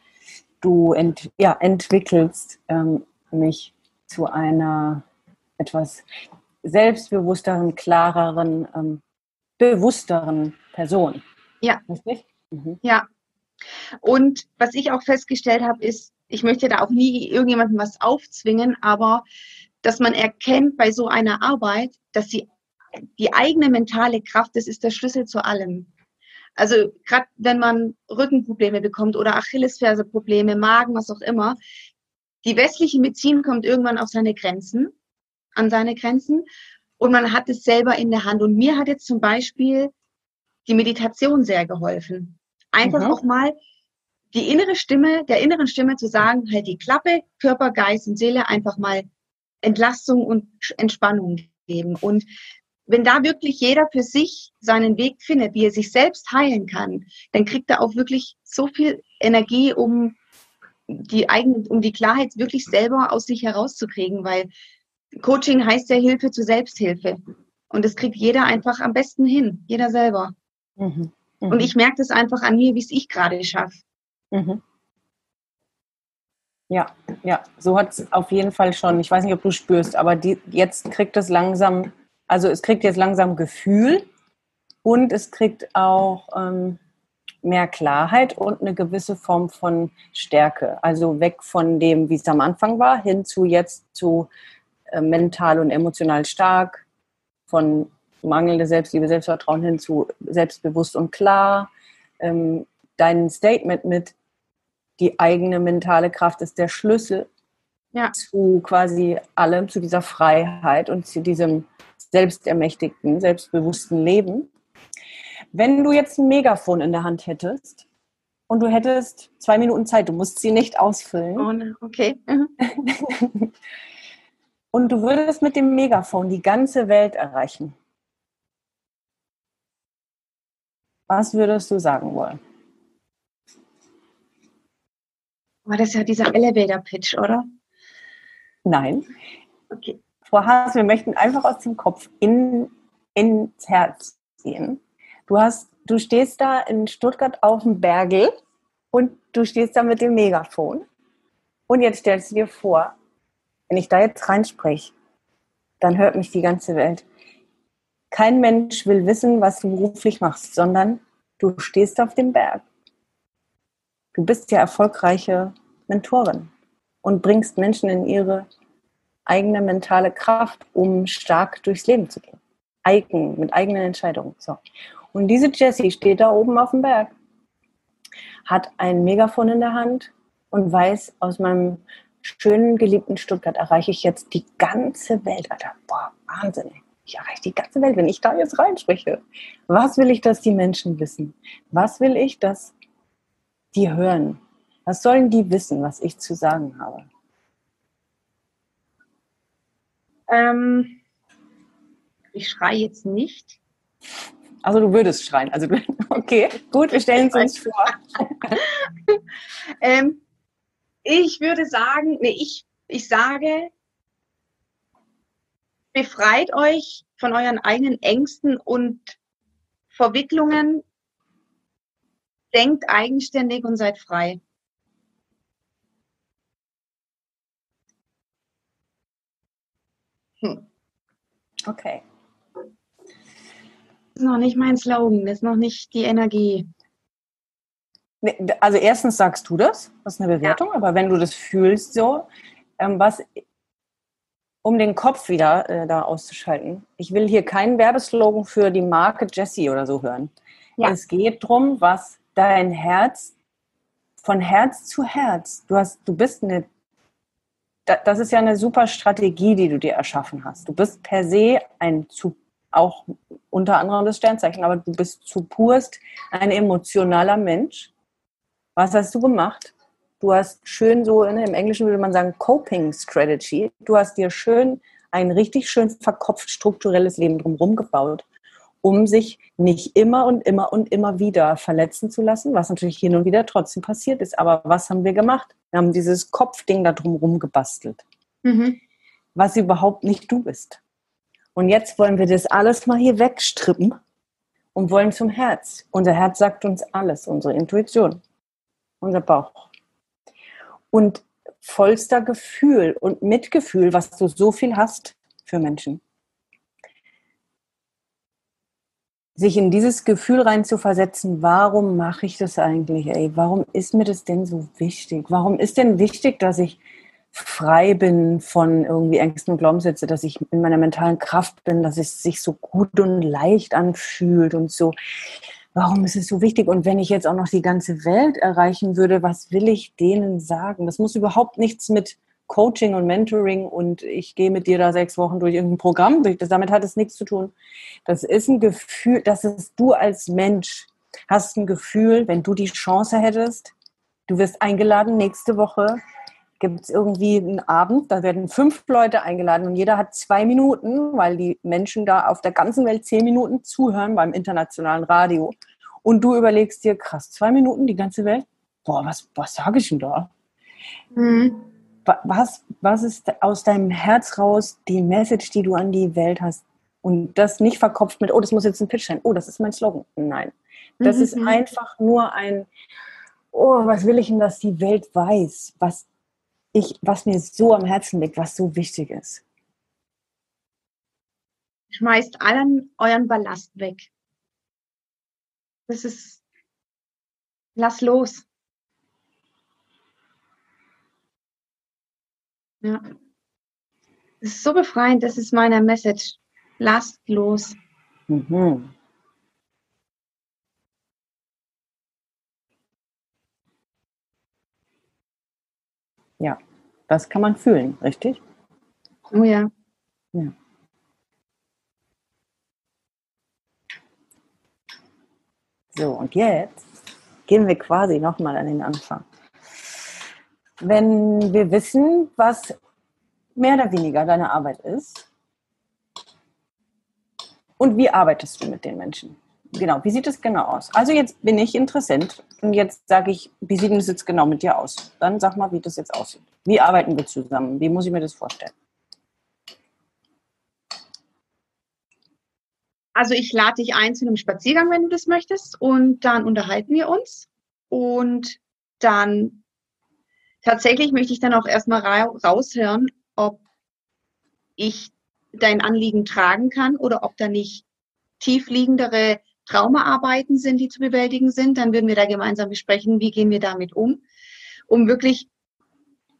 du ent, ja, entwickelst ähm, mich zu einer etwas selbstbewussteren, klareren, ähm, bewussteren Person. Ja. Richtig? Mhm. Ja. Und was ich auch festgestellt habe, ist, ich möchte da auch nie irgendjemandem was aufzwingen, aber dass man erkennt bei so einer Arbeit, dass sie die eigene mentale Kraft, das ist der Schlüssel zu allem. Also gerade wenn man Rückenprobleme bekommt oder Achillesferseprobleme, Magen, was auch immer, die westliche Medizin kommt irgendwann auf seine Grenzen, an seine Grenzen und man hat es selber in der Hand. Und mir hat jetzt zum Beispiel die Meditation sehr geholfen. Einfach mhm. auch mal die innere Stimme, der inneren Stimme zu sagen, halt die Klappe, Körper, Geist und Seele einfach mal Entlastung und Entspannung geben. Und wenn da wirklich jeder für sich seinen Weg findet, wie er sich selbst heilen kann, dann kriegt er auch wirklich so viel Energie, um die eigene, um die Klarheit wirklich selber aus sich herauszukriegen, weil Coaching heißt ja Hilfe zur Selbsthilfe. Und das kriegt jeder einfach am besten hin, jeder selber. Mhm. Mhm. Und ich merke das einfach an mir, wie es ich gerade schaffe. Mhm. Ja, ja, so hat es auf jeden Fall schon. Ich weiß nicht, ob du spürst, aber die, jetzt kriegt es langsam, also es kriegt jetzt langsam Gefühl und es kriegt auch ähm, mehr Klarheit und eine gewisse Form von Stärke. Also weg von dem, wie es am Anfang war, hin zu jetzt zu mental und emotional stark, von mangelnde Selbstliebe, Selbstvertrauen hin zu selbstbewusst und klar. Ähm, dein Statement mit, die eigene mentale Kraft ist der Schlüssel ja. zu quasi allem, zu dieser Freiheit und zu diesem selbstermächtigten, selbstbewussten Leben. Wenn du jetzt ein Megafon in der Hand hättest und du hättest zwei Minuten Zeit, du musst sie nicht ausfüllen. Oh, okay. Mhm. und du würdest mit dem Megafon die ganze Welt erreichen. Was würdest du sagen wollen? Aber das ja dieser Elevator-Pitch, oder? Nein. Okay. Frau Haas, wir möchten einfach aus dem Kopf in, ins Herz gehen. Du, hast, du stehst da in Stuttgart auf dem Bergel und du stehst da mit dem Megafon. Und jetzt stellst du dir vor, wenn ich da jetzt reinspreche, dann hört mich die ganze Welt. Kein Mensch will wissen, was du beruflich machst, sondern du stehst auf dem Berg Du bist ja erfolgreiche Mentorin und bringst Menschen in ihre eigene mentale Kraft, um stark durchs Leben zu gehen. Eigen, mit eigenen Entscheidungen. So. Und diese Jessie steht da oben auf dem Berg, hat ein Megafon in der Hand und weiß, aus meinem schönen, geliebten Stuttgart erreiche ich jetzt die ganze Welt, Alter. Boah, Wahnsinn. Ich erreiche die ganze Welt, wenn ich da jetzt reinspreche. Was will ich, dass die Menschen wissen? Was will ich, dass die hören? Was sollen die wissen, was ich zu sagen habe? Ähm, ich schreie jetzt nicht. Also du würdest schreien. Also okay, gut, wir stellen es uns vor. ähm, ich würde sagen, nee, ich, ich sage, befreit euch von euren eigenen Ängsten und Verwicklungen, denkt eigenständig und seid frei. Hm. Okay. Das ist noch nicht mein Slogan, das ist noch nicht die Energie. Also erstens sagst du das, das ist eine Bewertung, ja. aber wenn du das fühlst so, ähm, was, um den Kopf wieder äh, da auszuschalten, ich will hier keinen Werbeslogan für die Marke Jessie oder so hören. Ja. Es geht darum, was dein Herz von Herz zu Herz, du hast, du bist eine, das ist ja eine super Strategie, die du dir erschaffen hast. Du bist per se ein zu auch unter anderem das Sternzeichen, aber du bist zu purst ein emotionaler Mensch was hast du gemacht? Du hast schön so, ne, im Englischen würde man sagen, Coping Strategy. Du hast dir schön ein richtig schön verkopft strukturelles Leben drumherum gebaut, um sich nicht immer und immer und immer wieder verletzen zu lassen, was natürlich hin und wieder trotzdem passiert ist. Aber was haben wir gemacht? Wir haben dieses Kopfding da drumherum gebastelt, mhm. was überhaupt nicht du bist. Und jetzt wollen wir das alles mal hier wegstrippen und wollen zum Herz. Unser Herz sagt uns alles, unsere Intuition unser Bauch. Und vollster Gefühl und Mitgefühl, was du so viel hast für Menschen. Sich in dieses Gefühl rein zu versetzen, warum mache ich das eigentlich, ey? Warum ist mir das denn so wichtig? Warum ist denn wichtig, dass ich frei bin von irgendwie Ängsten und Glaubenssätze, dass ich in meiner mentalen Kraft bin, dass es sich so gut und leicht anfühlt und so warum ist es so wichtig? Und wenn ich jetzt auch noch die ganze Welt erreichen würde, was will ich denen sagen? Das muss überhaupt nichts mit Coaching und Mentoring und ich gehe mit dir da sechs Wochen durch irgendein Programm. Damit hat es nichts zu tun. Das ist ein Gefühl, das ist du als Mensch hast ein Gefühl, wenn du die Chance hättest, du wirst eingeladen nächste Woche gibt es irgendwie einen Abend, da werden fünf Leute eingeladen und jeder hat zwei Minuten, weil die Menschen da auf der ganzen Welt zehn Minuten zuhören beim internationalen Radio. Und du überlegst dir, krass, zwei Minuten, die ganze Welt? Boah, was, was sage ich denn da? Mhm. Was, was ist aus deinem Herz raus die Message, die du an die Welt hast? Und das nicht verkopft mit, oh, das muss jetzt ein Pitch sein, oh, das ist mein Slogan. Nein. Das mhm. ist einfach nur ein, oh, was will ich denn, dass die Welt weiß? Was ich, was mir so am Herzen liegt, was so wichtig ist. Schmeißt allen euren Ballast weg. Das ist, lass los. Ja. Das ist so befreiend, das ist meine Message. Lasst los. Mhm. Ja, das kann man fühlen, richtig? Oh ja. Ja. So, und jetzt gehen wir quasi nochmal an den Anfang. Wenn wir wissen, was mehr oder weniger deine Arbeit ist, und wie arbeitest du mit den Menschen? Genau, wie sieht es genau aus? Also jetzt bin ich Interessent und jetzt sage ich, wie sieht es jetzt genau mit dir aus? Dann sag mal, wie das jetzt aussieht. Wie arbeiten wir zusammen? Wie muss ich mir das vorstellen? Also ich lade dich ein zu einem Spaziergang, wenn du das möchtest, und dann unterhalten wir uns. Und dann tatsächlich möchte ich dann auch erstmal raushören, ob ich dein Anliegen tragen kann oder ob da nicht tiefliegendere Traumaarbeiten sind, die zu bewältigen sind, dann würden wir da gemeinsam besprechen, wie gehen wir damit um, um wirklich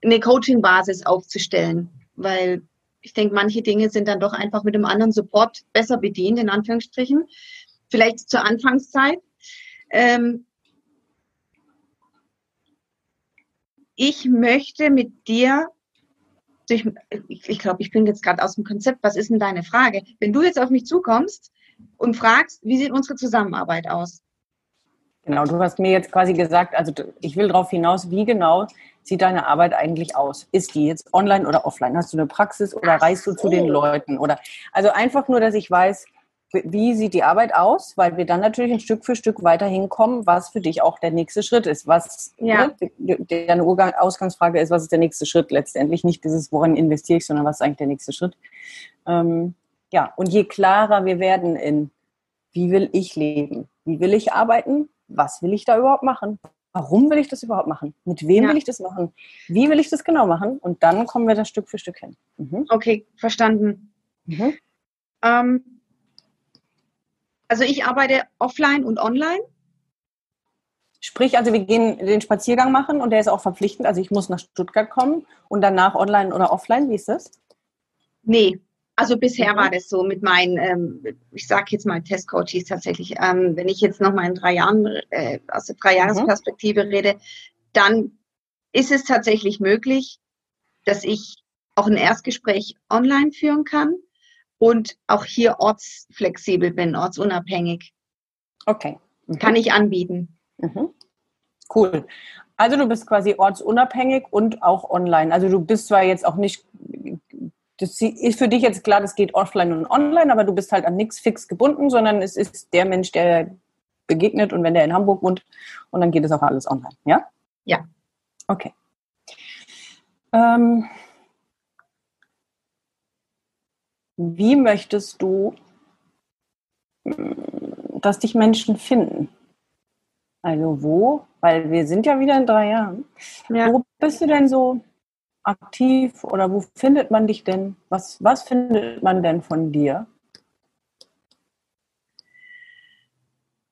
eine Coaching-Basis aufzustellen. Weil ich denke, manche Dinge sind dann doch einfach mit einem anderen Support besser bedient, in Anführungsstrichen. Vielleicht zur Anfangszeit. Ähm, ich möchte mit dir, ich, ich glaube, ich bin jetzt gerade aus dem Konzept, was ist denn deine Frage? Wenn du jetzt auf mich zukommst und fragst, wie sieht unsere Zusammenarbeit aus? Genau, du hast mir jetzt quasi gesagt, also ich will darauf hinaus, wie genau sieht deine Arbeit eigentlich aus? Ist die jetzt online oder offline? Hast du eine Praxis oder Ach reist du zu den Leuten? Oder also einfach nur, dass ich weiß, wie sieht die Arbeit aus, weil wir dann natürlich ein Stück für Stück weiter hinkommen, was für dich auch der nächste Schritt ist. Was ja. ne, deine Ausgangsfrage ist, was ist der nächste Schritt letztendlich? Nicht dieses, worin investiere ich, sondern was ist eigentlich der nächste Schritt? Ähm, ja, und je klarer wir werden in, wie will ich leben? Wie will ich arbeiten? Was will ich da überhaupt machen? Warum will ich das überhaupt machen? Mit wem ja. will ich das machen? Wie will ich das genau machen? Und dann kommen wir da Stück für Stück hin. Mhm. Okay, verstanden. Mhm. Ähm, also ich arbeite offline und online. Sprich, also wir gehen den Spaziergang machen und der ist auch verpflichtend. Also ich muss nach Stuttgart kommen und danach online oder offline. Wie ist das? Nee, also bisher mhm. war das so mit meinen, ähm, ich sage jetzt mal Testcoaches tatsächlich. Ähm, wenn ich jetzt noch mal in drei Jahren äh, aus der Dreijahresperspektive mhm. rede, dann ist es tatsächlich möglich, dass ich auch ein Erstgespräch online führen kann und auch hier ortsflexibel bin, ortsunabhängig. Okay. Mhm. Kann ich anbieten. Mhm. Cool. Also du bist quasi ortsunabhängig und auch online. Also du bist zwar jetzt auch nicht, das ist für dich jetzt klar, das geht offline und online, aber du bist halt an nichts fix gebunden, sondern es ist der Mensch, der begegnet und wenn der in Hamburg wohnt und dann geht es auch alles online, ja? Ja. Okay. Ähm, wie möchtest du, hm, dass dich Menschen finden? Also wo? Weil wir sind ja wieder in drei Jahren. Ja. Wo bist du denn so aktiv oder wo findet man dich denn? Was, was findet man denn von dir?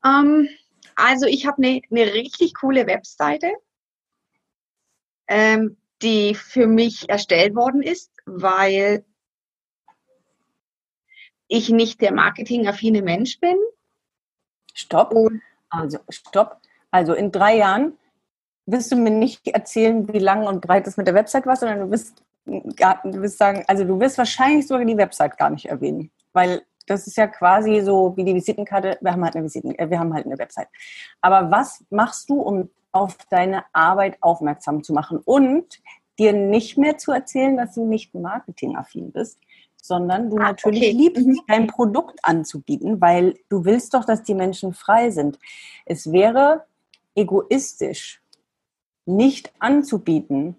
Ähm, also ich habe eine ne richtig coole Webseite, ähm, die für mich erstellt worden ist, weil ich nicht der marketingaffine Mensch bin. Stopp. Und also, stopp. Also in drei Jahren wirst du mir nicht erzählen, wie lang und breit es mit der Website war, sondern du wirst, du wirst sagen, also du wirst wahrscheinlich sogar die Website gar nicht erwähnen, weil das ist ja quasi so wie die Visitenkarte. Wir haben halt eine Visiten, äh, wir haben halt eine Website. Aber was machst du, um auf deine Arbeit aufmerksam zu machen und dir nicht mehr zu erzählen, dass du nicht marketingaffin bist, sondern du ah, natürlich okay. liebst, mhm. dein Produkt anzubieten, weil du willst doch, dass die Menschen frei sind. Es wäre egoistisch, nicht anzubieten,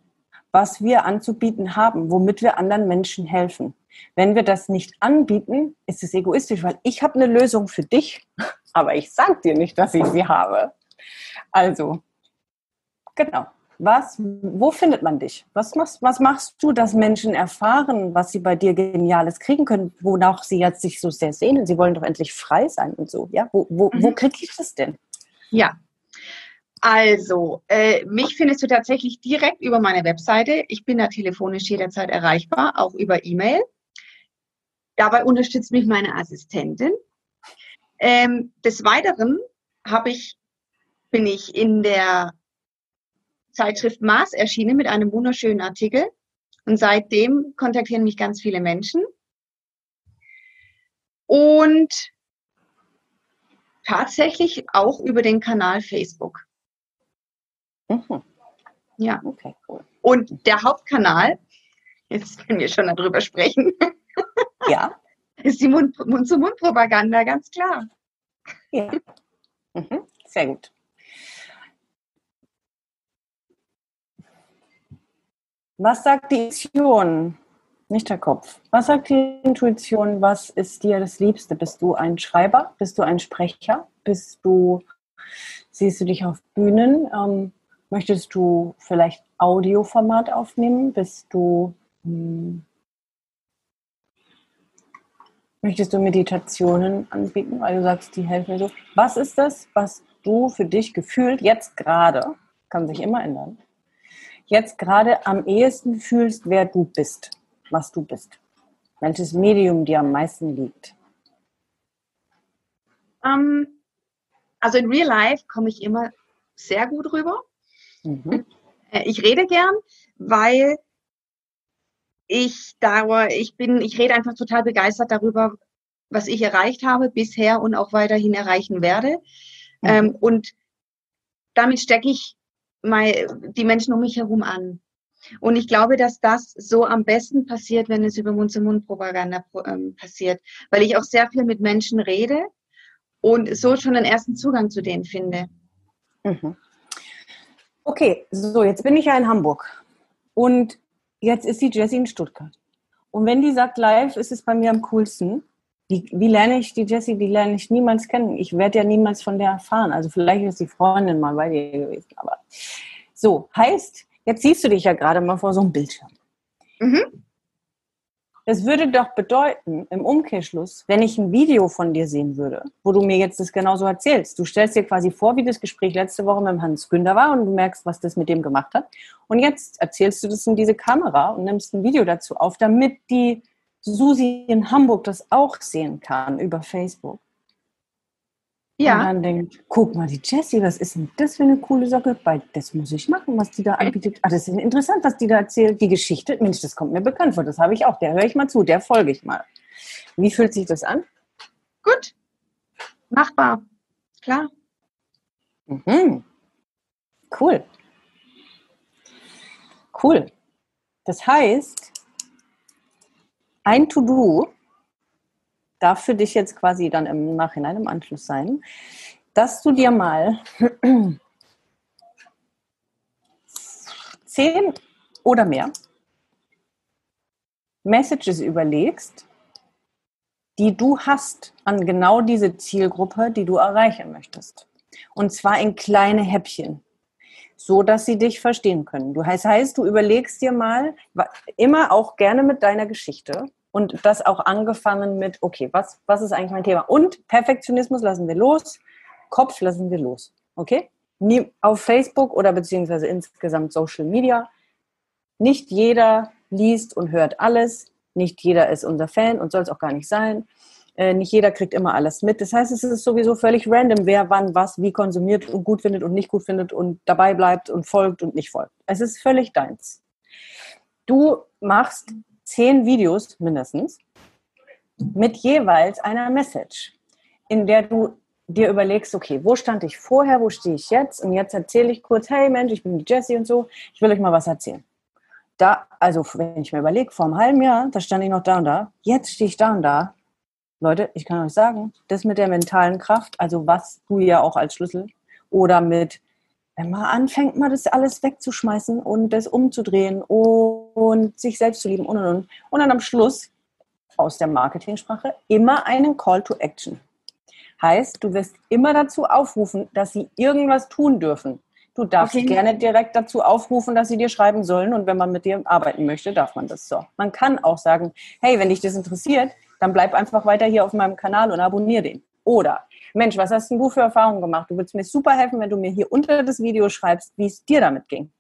was wir anzubieten haben, womit wir anderen Menschen helfen. Wenn wir das nicht anbieten, ist es egoistisch, weil ich habe eine Lösung für dich, aber ich sage dir nicht, dass ich sie habe. Also, genau. Was, wo findet man dich? Was machst, was machst du, dass Menschen erfahren, was sie bei dir Geniales kriegen können, wonach sie jetzt sich so sehr sehnen? Sie wollen doch endlich frei sein und so. Ja, wo, wo, mhm. wo kriege ich das denn? Ja, also, äh, mich findest du tatsächlich direkt über meine Webseite. Ich bin da telefonisch jederzeit erreichbar, auch über E-Mail. Dabei unterstützt mich meine Assistentin. Ähm, des Weiteren habe ich, bin ich in der Zeitschrift Mars erschienen mit einem wunderschönen Artikel. Und seitdem kontaktieren mich ganz viele Menschen. Und tatsächlich auch über den Kanal Facebook. Mhm. Ja. Okay, cool. Und der Hauptkanal, jetzt wenn wir schon darüber sprechen, ja. ist die Mund-zu-Mund-Propaganda, ganz klar. Ja. Mhm. Sehr gut. Was sagt die Intuition? Nicht der Kopf. Was sagt die Intuition? Was ist dir das Liebste? Bist du ein Schreiber? Bist du ein Sprecher? Bist du, siehst du dich auf Bühnen? Ähm, möchtest du vielleicht Audioformat aufnehmen? Bist du, hm, möchtest du Meditationen anbieten, weil du sagst, die helfen mir so? Was ist das, was du für dich gefühlt jetzt gerade, kann sich immer ändern, jetzt gerade am ehesten fühlst, wer du bist, was du bist? Welches Medium dir am meisten liegt? Um, ähm, also in Real Life komme ich immer sehr gut rüber. Mhm. Äh, ich rede gern, weil ich da, ich bin, ich rede einfach total begeistert darüber, was ich erreicht habe bisher und auch weiterhin erreichen werde. Mhm. Ähm, und damit stecke ich mal die Menschen um mich herum an. Und ich glaube, dass das so am besten passiert, wenn es über Mund-zu-Mund-Propaganda ähm, passiert, weil ich auch sehr viel mit Menschen rede und so schon einen ersten Zugang zu denen finde. Mhm. Okay, so jetzt bin ich ja in Hamburg und jetzt ist die Jessie in Stuttgart. Und wenn die sagt, live ist es bei mir am coolsten, wie, wie lerne ich die Jessie? Die lerne ich niemals kennen. Ich werde ja niemals von der erfahren. Also vielleicht ist die Freundin mal bei dir gewesen. Aber so, heißt, jetzt siehst du dich ja gerade mal vor so einem Bildschirm. Mhm. Das würde doch bedeuten, im Umkehrschluss, wenn ich ein Video von dir sehen würde, wo du mir jetzt das genauso erzählst. Du stellst dir quasi vor, wie das Gespräch letzte Woche mit Hans Günder war und du merkst, was das mit dem gemacht hat. Und jetzt erzählst du das in diese Kamera und nimmst ein Video dazu auf, damit die Susi in Hamburg das auch sehen kann über Facebook. Ja. Und dann denkt, guck mal, die Jessie, was ist denn das für eine coole Sache? Das muss ich machen, was die da anbietet. Ah, das ist interessant, was die da erzählt. Die Geschichte, Mensch, das kommt mir bekannt vor. Das habe ich auch. Der höre ich mal zu, der folge ich mal. Wie fühlt sich das an? Gut. Machbar. Klar. Mhm. Cool. Cool. Das heißt, ein To-Do darf für dich jetzt quasi dann im Nachhinein im Anschluss sein, dass du dir mal zehn oder mehr Messages überlegst, die du hast an genau diese Zielgruppe, die du erreichen möchtest. Und zwar in kleine Häppchen, so dass sie dich verstehen können. Du heißt, heißt, du überlegst dir mal, immer auch gerne mit deiner Geschichte, und das auch angefangen mit, okay, was, was ist eigentlich mein Thema? Und Perfektionismus lassen wir los, Kopf lassen wir los. Okay? Nie, auf Facebook oder beziehungsweise insgesamt Social Media. Nicht jeder liest und hört alles. Nicht jeder ist unser Fan und soll es auch gar nicht sein. Äh, nicht jeder kriegt immer alles mit. Das heißt, es ist sowieso völlig random, wer wann was wie konsumiert und gut findet und nicht gut findet und dabei bleibt und folgt und nicht folgt. Es ist völlig deins. Du machst zehn Videos mindestens mit jeweils einer Message, in der du dir überlegst, okay, wo stand ich vorher, wo stehe ich jetzt? Und jetzt erzähle ich kurz, hey Mensch, ich bin die Jessie und so, ich will euch mal was erzählen. Da, also wenn ich mir überlege, vor einem halben Jahr, da stand ich noch da und da, jetzt stehe ich da und da. Leute, ich kann euch sagen, das mit der mentalen Kraft, also was du ja auch als Schlüssel, oder mit wenn man anfängt, mal das alles wegzuschmeißen und das umzudrehen und sich selbst zu lieben und und und. Und dann am Schluss aus der Marketingsprache immer einen Call to Action. Heißt, du wirst immer dazu aufrufen, dass sie irgendwas tun dürfen. Du darfst okay. gerne direkt dazu aufrufen, dass sie dir schreiben sollen und wenn man mit dir arbeiten möchte, darf man das so. Man kann auch sagen, hey, wenn dich das interessiert, dann bleib einfach weiter hier auf meinem Kanal und abonniere den. Oder Mensch, was hast denn du für Erfahrungen gemacht? Du würdest mir super helfen, wenn du mir hier unter das Video schreibst, wie es dir damit ging.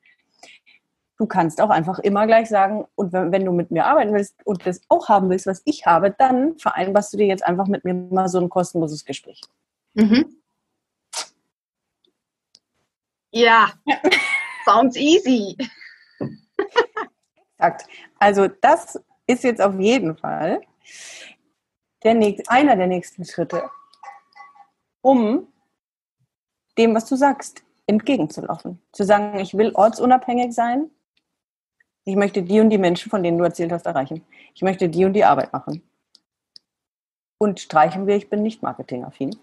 Du kannst auch einfach immer gleich sagen, und wenn, wenn, du mit mir arbeiten willst und das auch haben willst, was ich habe, dann vereinbarst du dir jetzt einfach mit mir mal so ein kostenloses Gespräch. Mhm. Ja, sounds easy. Exakt. Also das ist jetzt auf jeden Fall der nächste, einer der nächsten Schritte, um dem, was du sagst, entgegenzulaufen. Zu sagen, ich will ortsunabhängig sein. Ich möchte die und die Menschen, von denen du erzählt hast, erreichen. Ich möchte die und die Arbeit machen. Und streichen wir, ich bin nicht marketingaffin.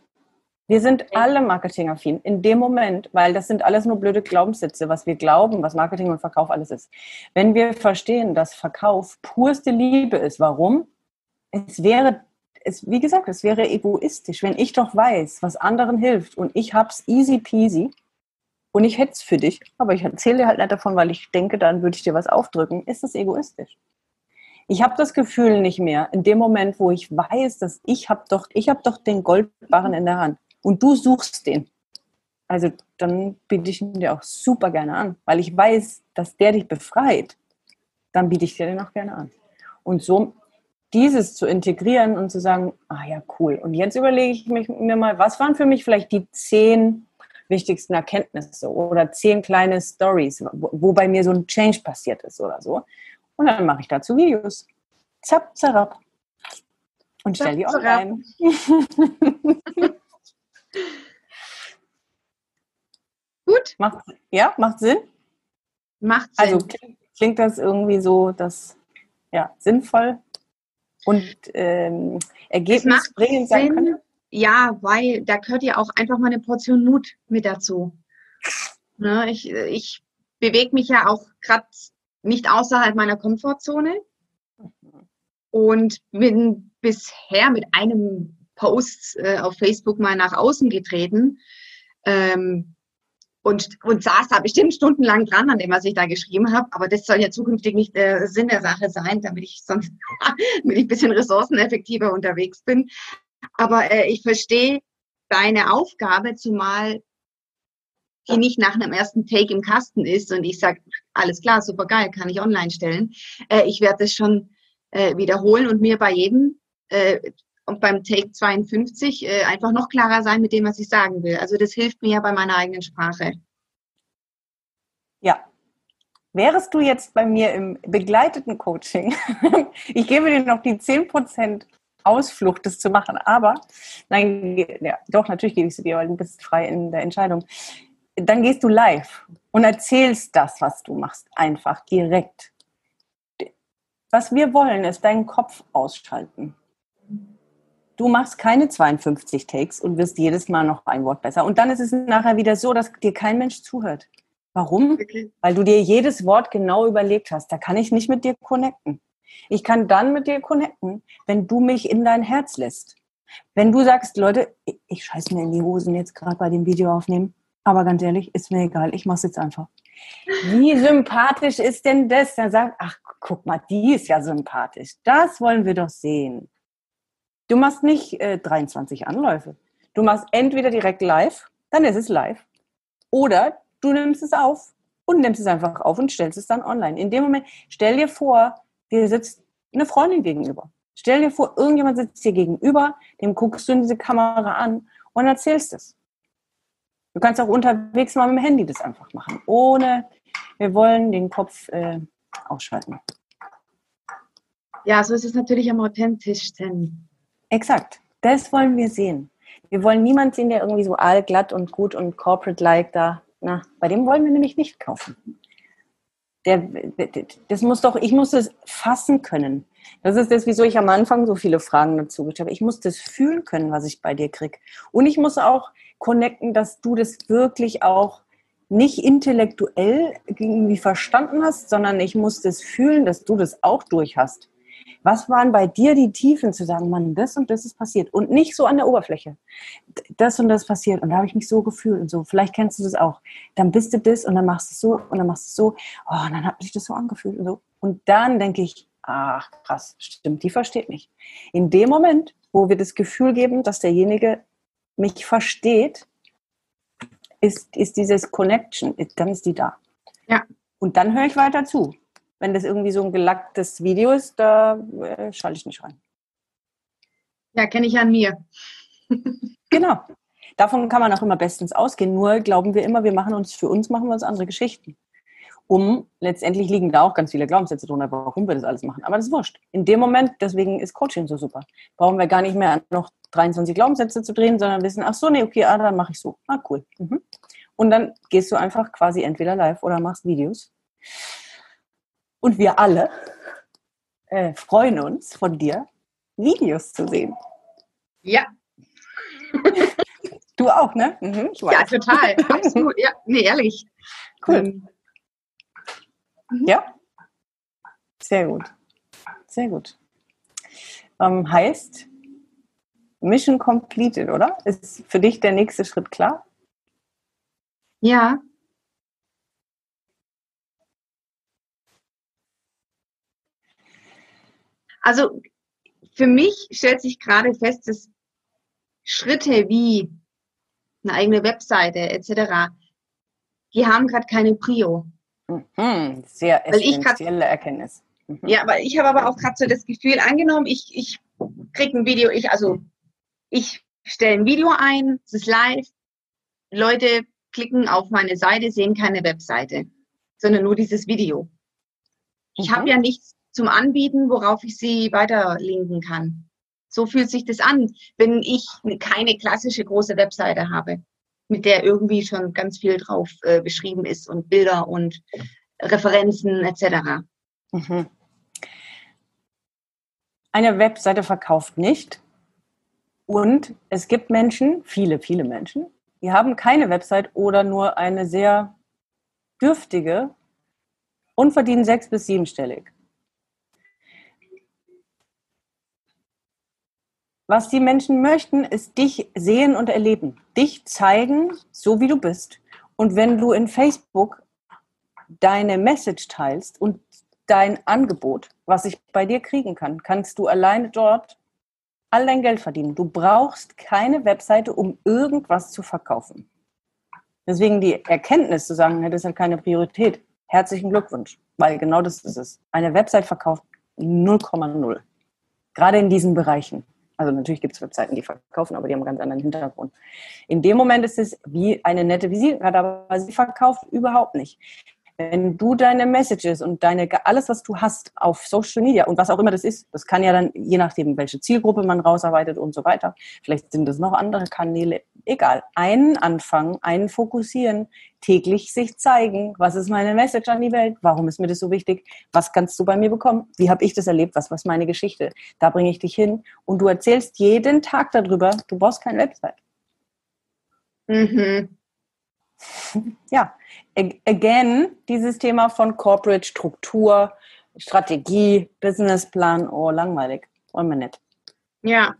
Wir sind alle marketingaffin in dem Moment, weil das sind alles nur blöde Glaubenssätze, was wir glauben, was Marketing und Verkauf alles ist. Wenn wir verstehen, dass Verkauf purste Liebe ist, warum? Es wäre es, wie gesagt, es wäre egoistisch, wenn ich doch weiß, was anderen hilft und ich hab's easy peasy und ich hätte es für dich, aber ich erzähle dir halt nicht davon, weil ich denke, dann würde ich dir was aufdrücken, ist das egoistisch. Ich habe das Gefühl nicht mehr, in dem Moment, wo ich weiß, dass ich habe doch, ich doch den Goldbarren in der Hand und du suchst den. Also dann biete ich ihn dir auch super gerne an, weil ich weiß, dass der dich befreit. Dann biete ich dir den auch gerne an. Und so dieses zu integrieren und zu sagen, ah ja, cool. Und jetzt überlege ich mich, mir mal, was waren für mich vielleicht die zehn wichtigsten Erkenntnisse oder zehn kleine Stories, wo, wo bei mir so ein Change passiert ist oder so. Und dann mache ich dazu Videos. Zap, zarab. Und stelle die online. Gut. Macht, ja, macht Sinn? Macht Sinn. Also klingt das irgendwie so, dass ja, sinnvoll und ähm, ergebnisbringend sein könnte? Ja, weil da gehört ja auch einfach mal eine Portion Mut mit dazu. Ne, ich ich bewege mich ja auch gerade nicht außerhalb meiner Komfortzone und bin bisher mit einem Post äh, auf Facebook mal nach außen getreten ähm, und, und saß da bestimmt stundenlang dran an dem, was ich da geschrieben habe. Aber das soll ja zukünftig nicht der Sinn der Sache sein, damit ich sonst damit ich ein bisschen ressourceneffektiver unterwegs bin. Aber äh, ich verstehe deine Aufgabe, zumal die nicht nach einem ersten Take im Kasten ist und ich sage, alles klar, super geil, kann ich online stellen. Äh, ich werde das schon äh, wiederholen und mir bei jedem äh, und beim Take 52 äh, einfach noch klarer sein mit dem, was ich sagen will. Also das hilft mir ja bei meiner eigenen Sprache. Ja. Wärest du jetzt bei mir im begleiteten Coaching, ich gebe dir noch die 10% Ausflucht, das zu machen, aber nein, ja, doch, natürlich gebe ich sie dir, weil du bist frei in der Entscheidung. Dann gehst du live und erzählst das, was du machst, einfach direkt. Was wir wollen, ist deinen Kopf ausschalten. Du machst keine 52 Takes und wirst jedes Mal noch ein Wort besser. Und dann ist es nachher wieder so, dass dir kein Mensch zuhört. Warum? Okay. Weil du dir jedes Wort genau überlegt hast. Da kann ich nicht mit dir connecten. Ich kann dann mit dir connecten, wenn du mich in dein Herz lässt. Wenn du sagst, Leute, ich scheiß mir in die Hosen jetzt gerade bei dem Video aufnehmen, aber ganz ehrlich, ist mir egal, ich mach's jetzt einfach. Wie sympathisch ist denn das? Dann sagt, ach, guck mal, die ist ja sympathisch. Das wollen wir doch sehen. Du machst nicht äh, 23 Anläufe. Du machst entweder direkt live, dann ist es live. Oder du nimmst es auf und nimmst es einfach auf und stellst es dann online. In dem Moment, stell dir vor, dir sitzt eine Freundin gegenüber. Stell dir vor, irgendjemand sitzt dir gegenüber, dem guckst du in diese Kamera an und erzählst es. Du kannst auch unterwegs mal mit dem Handy das einfach machen, ohne, wir wollen den Kopf äh, ausschalten. Ja, so ist es natürlich am authentischsten. Exakt, das wollen wir sehen. Wir wollen niemanden sehen, der irgendwie so allglatt und gut und corporate-like da, na, bei dem wollen wir nämlich nicht kaufen der, das muss doch, ich muss das fassen können. Das ist das, wieso ich am Anfang so viele Fragen dazu gestellt habe. Ich muss das fühlen können, was ich bei dir kriege. Und ich muss auch connecten, dass du das wirklich auch nicht intellektuell irgendwie verstanden hast, sondern ich muss das fühlen, dass du das auch durch hast. Was waren bei dir die Tiefen zu sagen, Mann, das und das ist passiert und nicht so an der Oberfläche. Das und das passiert und da habe ich mich so gefühlt und so. Vielleicht kennst du das auch. Dann bist du das und dann machst du es so und dann machst du es so. Oh, und dann hat sich das so angefühlt und so. Und dann denke ich, ach krass, stimmt, die versteht mich. In dem Moment, wo wir das Gefühl geben, dass derjenige mich versteht, ist, ist dieses Connection, dann ist die da. Ja. Und dann höre ich weiter zu. Wenn das irgendwie so ein gelacktes Video ist, da äh, schalte ich nicht rein. Ja, kenne ich an mir. genau. Davon kann man auch immer bestens ausgehen. Nur glauben wir immer, wir machen uns für uns, machen wir uns andere Geschichten. Um, letztendlich liegen da auch ganz viele Glaubenssätze drunter, warum wir das alles machen. Aber das ist wurscht. In dem Moment, deswegen ist Coaching so super. Brauchen wir gar nicht mehr noch 23 Glaubenssätze zu drehen, sondern wissen, ach so, nee, okay, ah, dann mache ich so. Ah, cool. Mhm. Und dann gehst du einfach quasi entweder live oder machst Videos. Und wir alle äh, freuen uns von dir, Videos zu sehen. Ja. Du auch, ne? Mhm, ja, total. Absolut. Ja, nee, ehrlich. Cool. Ähm. Mhm. Ja. Sehr gut. Sehr gut. Ähm, heißt, Mission completed, oder? Ist für dich der nächste Schritt klar? Ja, Also für mich stellt sich gerade fest, dass Schritte wie eine eigene Webseite etc., die haben gerade keine Prio. Mhm, sehr essentielle Erkenntnis. Mhm. Ja, aber ich habe aber auch gerade so das Gefühl, angenommen, ich, ich kriege ein Video, ich, also ich stelle ein Video ein, es ist live, Leute klicken auf meine Seite, sehen keine Webseite, sondern nur dieses Video. Ich mhm. habe ja nichts zum Anbieten, worauf ich sie weiterlinken kann. So fühlt sich das an, wenn ich keine klassische große Webseite habe, mit der irgendwie schon ganz viel drauf äh, beschrieben ist und Bilder und Referenzen etc. Mhm. Eine Webseite verkauft nicht. Und es gibt Menschen, viele, viele Menschen, die haben keine Website oder nur eine sehr dürftige und verdienen sechs- bis siebenstellig. Was die Menschen möchten, ist dich sehen und erleben, dich zeigen, so wie du bist. Und wenn du in Facebook deine Message teilst und dein Angebot, was ich bei dir kriegen kann, kannst du alleine dort all dein Geld verdienen. Du brauchst keine Webseite, um irgendwas zu verkaufen. Deswegen die Erkenntnis zu sagen, das ist ja keine Priorität, herzlichen Glückwunsch, weil genau das ist es. Eine Website verkauft 0,0. Gerade in diesen Bereichen. Also natürlich gibt es Webseiten, die verkaufen, aber die haben einen ganz anderen Hintergrund. In dem Moment ist es wie eine nette Visitenkarte, aber sie verkauft überhaupt nicht wenn du deine Messages und deine alles, was du hast auf Social Media und was auch immer das ist, das kann ja dann, je nachdem, welche Zielgruppe man rausarbeitet und so weiter, vielleicht sind es noch andere Kanäle, egal, einen anfangen, einen fokussieren, täglich sich zeigen, was ist meine Message an die Welt, warum ist mir das so wichtig, was kannst du bei mir bekommen, wie habe ich das erlebt, was was meine Geschichte, da bringe ich dich hin und du erzählst jeden Tag darüber, du brauchst keine Website. Mhm. Ja, again, dieses Thema von Corporate Struktur, Strategie, Businessplan, oh, langweilig. Wollen wir nicht. Ja.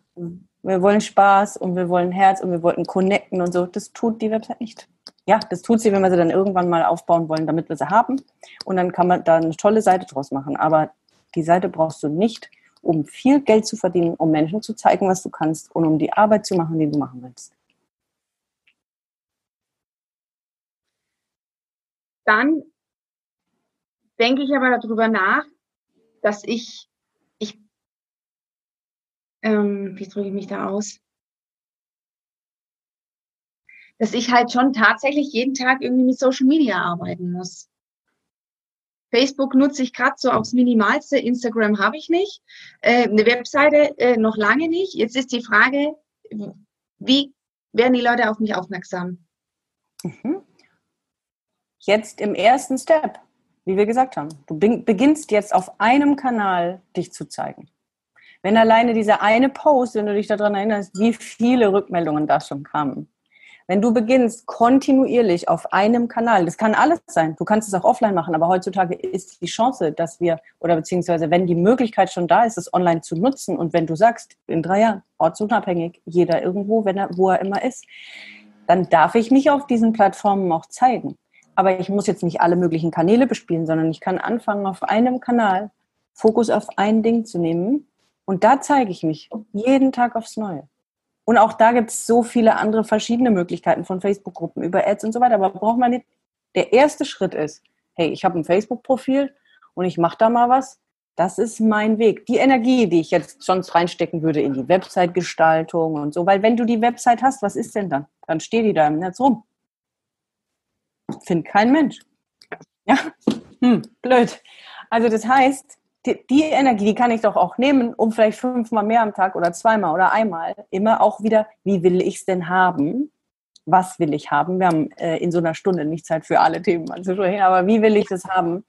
Wir wollen Spaß und wir wollen Herz und wir wollten connecten und so. Das tut die Website nicht. Ja, das tut sie, wenn wir sie dann irgendwann mal aufbauen wollen, damit wir sie haben. Und dann kann man da eine tolle Seite draus machen. Aber die Seite brauchst du nicht, um viel Geld zu verdienen, um Menschen zu zeigen, was du kannst und um die Arbeit zu machen, die du machen willst. Dann denke ich aber darüber nach, dass ich, ich, ähm, wie drücke ich mich da aus? Dass ich halt schon tatsächlich jeden Tag irgendwie mit Social Media arbeiten muss. Facebook nutze ich gerade so aufs Minimalste, Instagram habe ich nicht, äh, eine Webseite äh, noch lange nicht. Jetzt ist die Frage, wie werden die Leute auf mich aufmerksam? Mhm jetzt im ersten Step, wie wir gesagt haben. Du beginnst jetzt auf einem Kanal dich zu zeigen. Wenn alleine dieser eine Post, wenn du dich daran erinnerst, wie viele Rückmeldungen da schon kamen. Wenn du beginnst kontinuierlich auf einem Kanal, das kann alles sein, du kannst es auch offline machen, aber heutzutage ist die Chance, dass wir, oder beziehungsweise wenn die Möglichkeit schon da ist, es online zu nutzen und wenn du sagst, in drei Jahren, ortsunabhängig, jeder irgendwo, wenn er, wo er immer ist, dann darf ich mich auf diesen Plattformen auch zeigen aber ich muss jetzt nicht alle möglichen Kanäle bespielen, sondern ich kann anfangen, auf einem Kanal Fokus auf ein Ding zu nehmen und da zeige ich mich jeden Tag aufs Neue. Und auch da gibt es so viele andere verschiedene Möglichkeiten von Facebook-Gruppen über Ads und so weiter. Aber braucht man nicht. Der erste Schritt ist, hey, ich habe ein Facebook-Profil und ich mache da mal was. Das ist mein Weg. Die Energie, die ich jetzt sonst reinstecken würde in die Website-Gestaltung und so. Weil wenn du die Website hast, was ist denn dann? Dann steht die da im Netz rum. Findet kein Mensch. Ja, hm, blöd. Also das heißt, die, die, Energie, die kann ich doch auch nehmen, um vielleicht fünfmal mehr am Tag oder zweimal oder einmal immer auch wieder, wie will ich es denn haben? Was will ich haben? Wir haben äh, in so einer Stunde nicht Zeit für alle Themen anzusprechen, aber wie will ich das haben?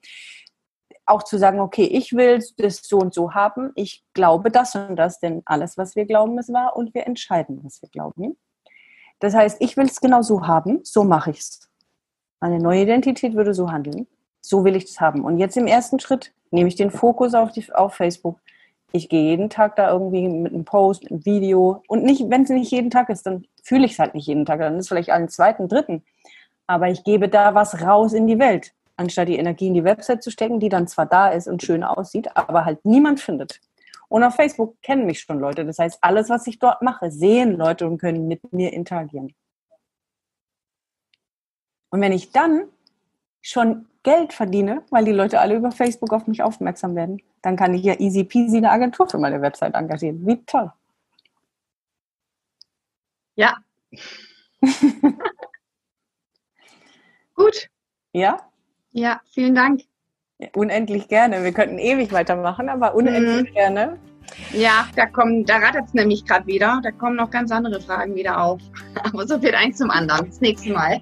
Auch zu sagen, okay, ich will das so und so haben, ich glaube das und das, denn alles, was wir glauben, ist wahr und wir entscheiden, was wir glauben. Das heißt, ich will es genau so haben, so mache ich es. Meine neue Identität würde so handeln. So will ich das haben. Und jetzt im ersten Schritt nehme ich den Fokus auf, die, auf Facebook. Ich gehe jeden Tag da irgendwie mit einem Post, einem Video. Und nicht, wenn es nicht jeden Tag ist, dann fühle ich es halt nicht jeden Tag. Dann ist es vielleicht einen zweiten, dritten. Aber ich gebe da was raus in die Welt, anstatt die Energie in die Website zu stecken, die dann zwar da ist und schön aussieht, aber halt niemand findet. Und auf Facebook kennen mich schon Leute. Das heißt, alles, was ich dort mache, sehen Leute und können mit mir interagieren. Und wenn ich dann schon Geld verdiene, weil die Leute alle über Facebook auf mich aufmerksam werden, dann kann ich ja easy peasy eine Agentur für meine Website engagieren. Wie toll. Ja. Gut. Ja? Ja, vielen Dank. Unendlich gerne. Wir könnten ewig weitermachen, aber unendlich mhm. gerne. Ja, da kommen, da rattert es nämlich gerade wieder. Da kommen noch ganz andere Fragen wieder auf. Aber so wird eins zum anderen. Das nächste Mal.